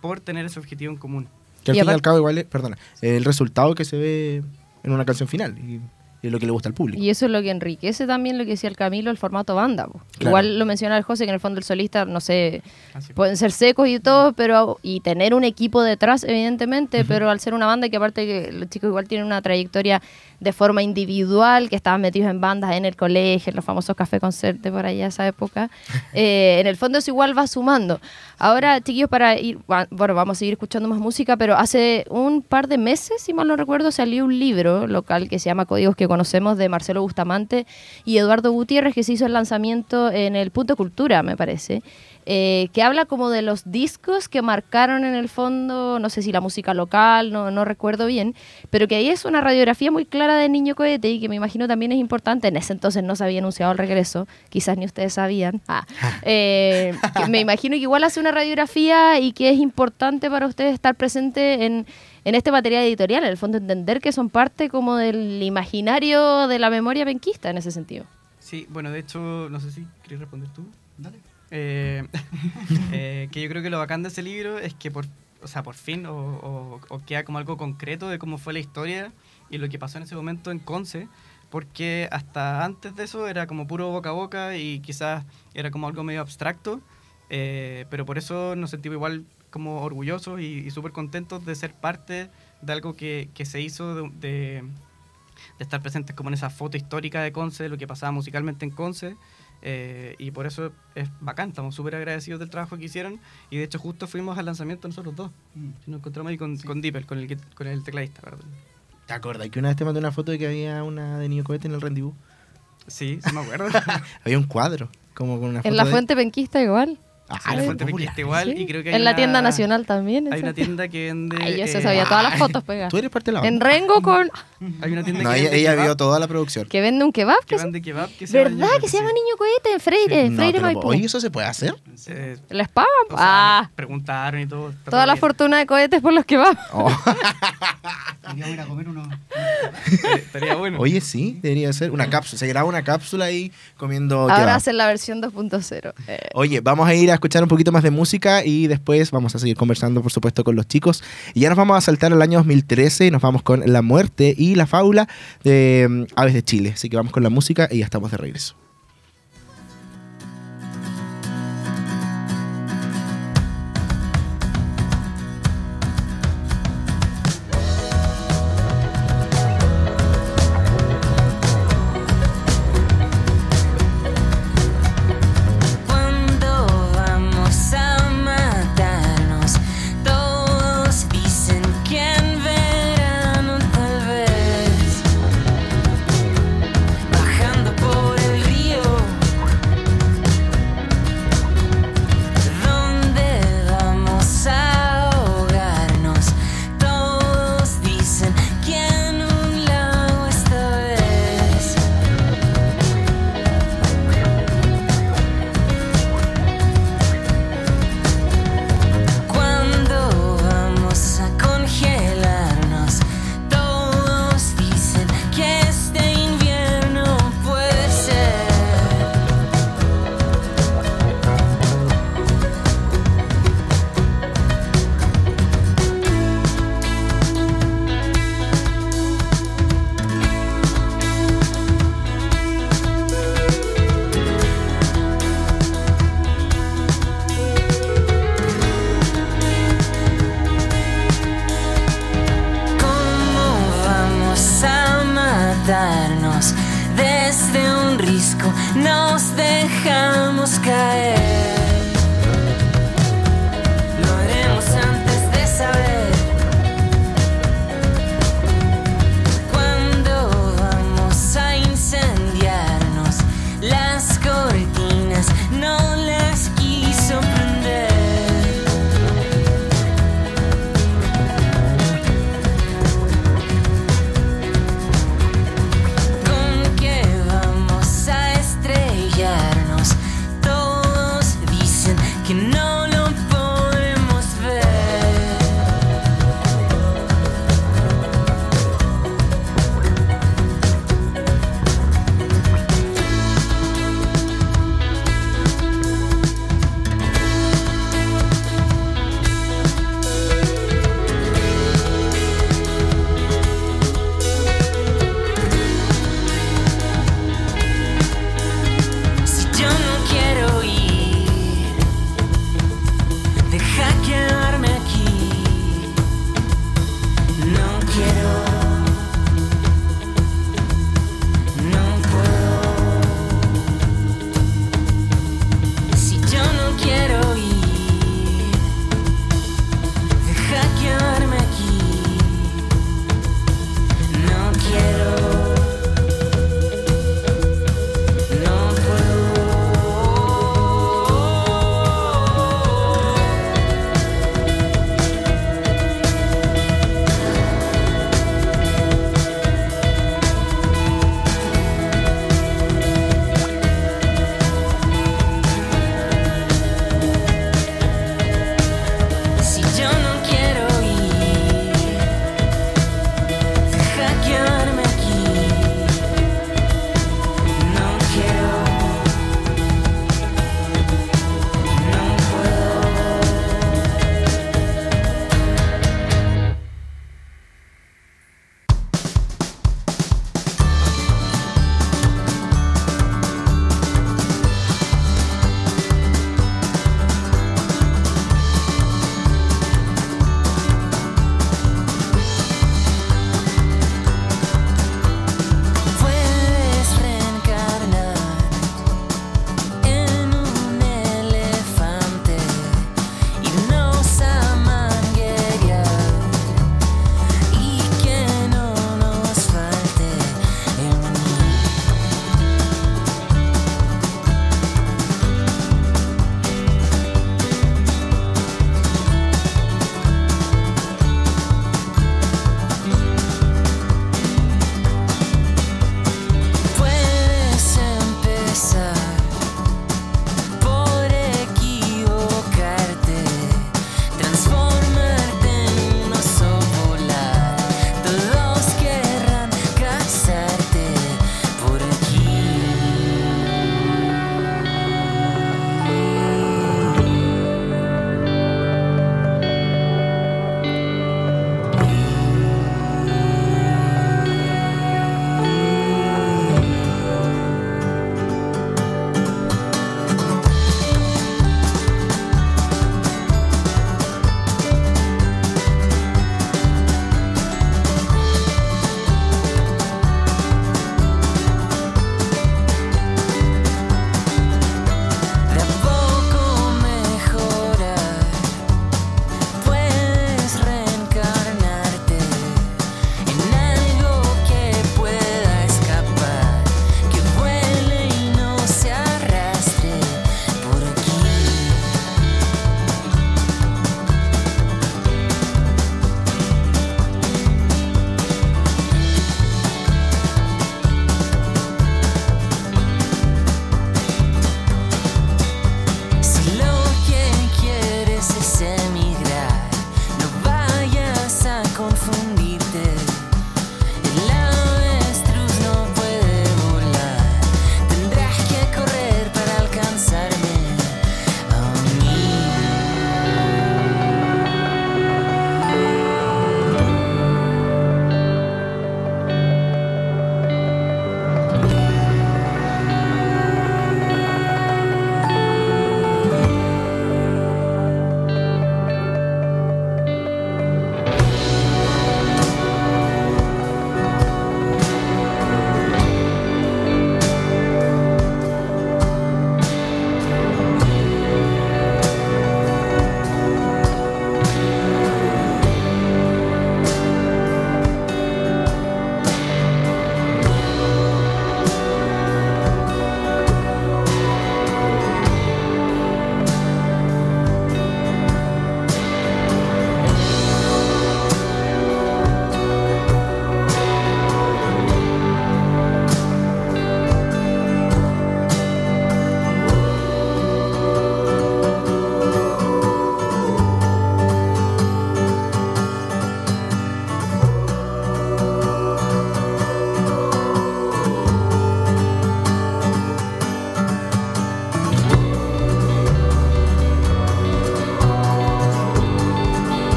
por tener ese objetivo en común. Que al Y fin y al cabo igual es, perdona, el resultado que se ve en una canción final y es lo que le gusta al público. Y eso es lo que enriquece también lo que decía el Camilo, el formato banda. Claro. Igual lo mencionaba el José, que en el fondo el solista, no sé, Así. pueden ser secos y todo, pero y tener un equipo detrás, evidentemente, pero al ser una banda que aparte que los chicos igual tienen una trayectoria de forma individual, que estaban metidos en bandas en el colegio, en los famosos café concerte por allá esa época, eh, en el fondo eso igual va sumando. Ahora, chiquillos, para ir, bueno, vamos a seguir escuchando más música, pero hace un par de meses, si mal no recuerdo, salió un libro local que se llama Códigos que conocemos de Marcelo Bustamante y Eduardo Gutiérrez, que se hizo el lanzamiento en el Punto Cultura, me parece eh, que habla como de los discos que marcaron en el fondo, no sé si la música local, no, no recuerdo bien, pero que ahí es una radiografía muy clara de Niño Cohete y que me imagino también es importante. En ese entonces no se había anunciado el regreso, quizás ni ustedes sabían. Ah, eh, que me imagino que igual hace una radiografía y que es importante para ustedes estar presente en, en este material editorial, en el fondo entender que son parte como del imaginario de la memoria penquista en ese sentido. Sí, bueno, de hecho, no sé si quieres responder tú. Dale. Eh, eh, que yo creo que lo bacán de ese libro es que por, o sea, por fin o, o- o queda como algo concreto de cómo fue la historia y lo que pasó en ese momento en Conce, porque hasta antes de eso era como puro boca a boca y quizás era como algo medio abstracto, eh, pero por eso nos sentimos igual como orgullosos y, y súper contentos de ser parte de algo que, que se hizo de, de- de estar presentes como en esa foto histórica de Conce, de lo que pasaba musicalmente en Conce. eh, y por eso es bacán, estamos súper agradecidos del trabajo que hicieron. Y de hecho, justo fuimos al lanzamiento nosotros dos. Mm. Nos encontramos ahí con, con Dipper, con el, que- con el tecladista, perdón. ¿Te acuerdas que una vez te mandé una foto de que había una de Niño Cohete en el rendezvous? Sí, sí me acuerdo. Había un cuadro, como con una foto En la de- fuente penquista igual. Ah, Sí, la era fuente popular. penquista igual. Sí. Y creo que hay en la una- tienda nacional también. Hay esa. una tienda que vende. Ay, yo se eh, sabía todas las fotos pegadas. Tú eres parte de la En banda. Rengo con... Hay una tienda No, que ella, vende ella vio toda la producción. Que vende un kebab. que que se- vende kebab que se llama ¿Verdad? Que se llama Niño Cohete en Freire. No, Freire Maipú. oye, ¿eso se puede hacer? sí. Eh, ¿Les pagan? o sea, ah, preguntaron y todo. toda la bien. fortuna de cohetes por los kebabs. Oh. Queríamos ir a comer unos... Eh, Estaría bueno. Oye, sí, debería ser una cápsula. Se graba una cápsula ahí comiendo Ahora kebab. hacen la versión 2.0. Eh, Oye, vamos a ir a escuchar un poquito más de música y después vamos a seguir conversando, por supuesto, con los chicos. Y ya nos vamos a saltar al año 2013 y nos vamos con La Muerte y la Fábula de mm, Aves de Chile. Así que vamos con la música y ya estamos de regreso.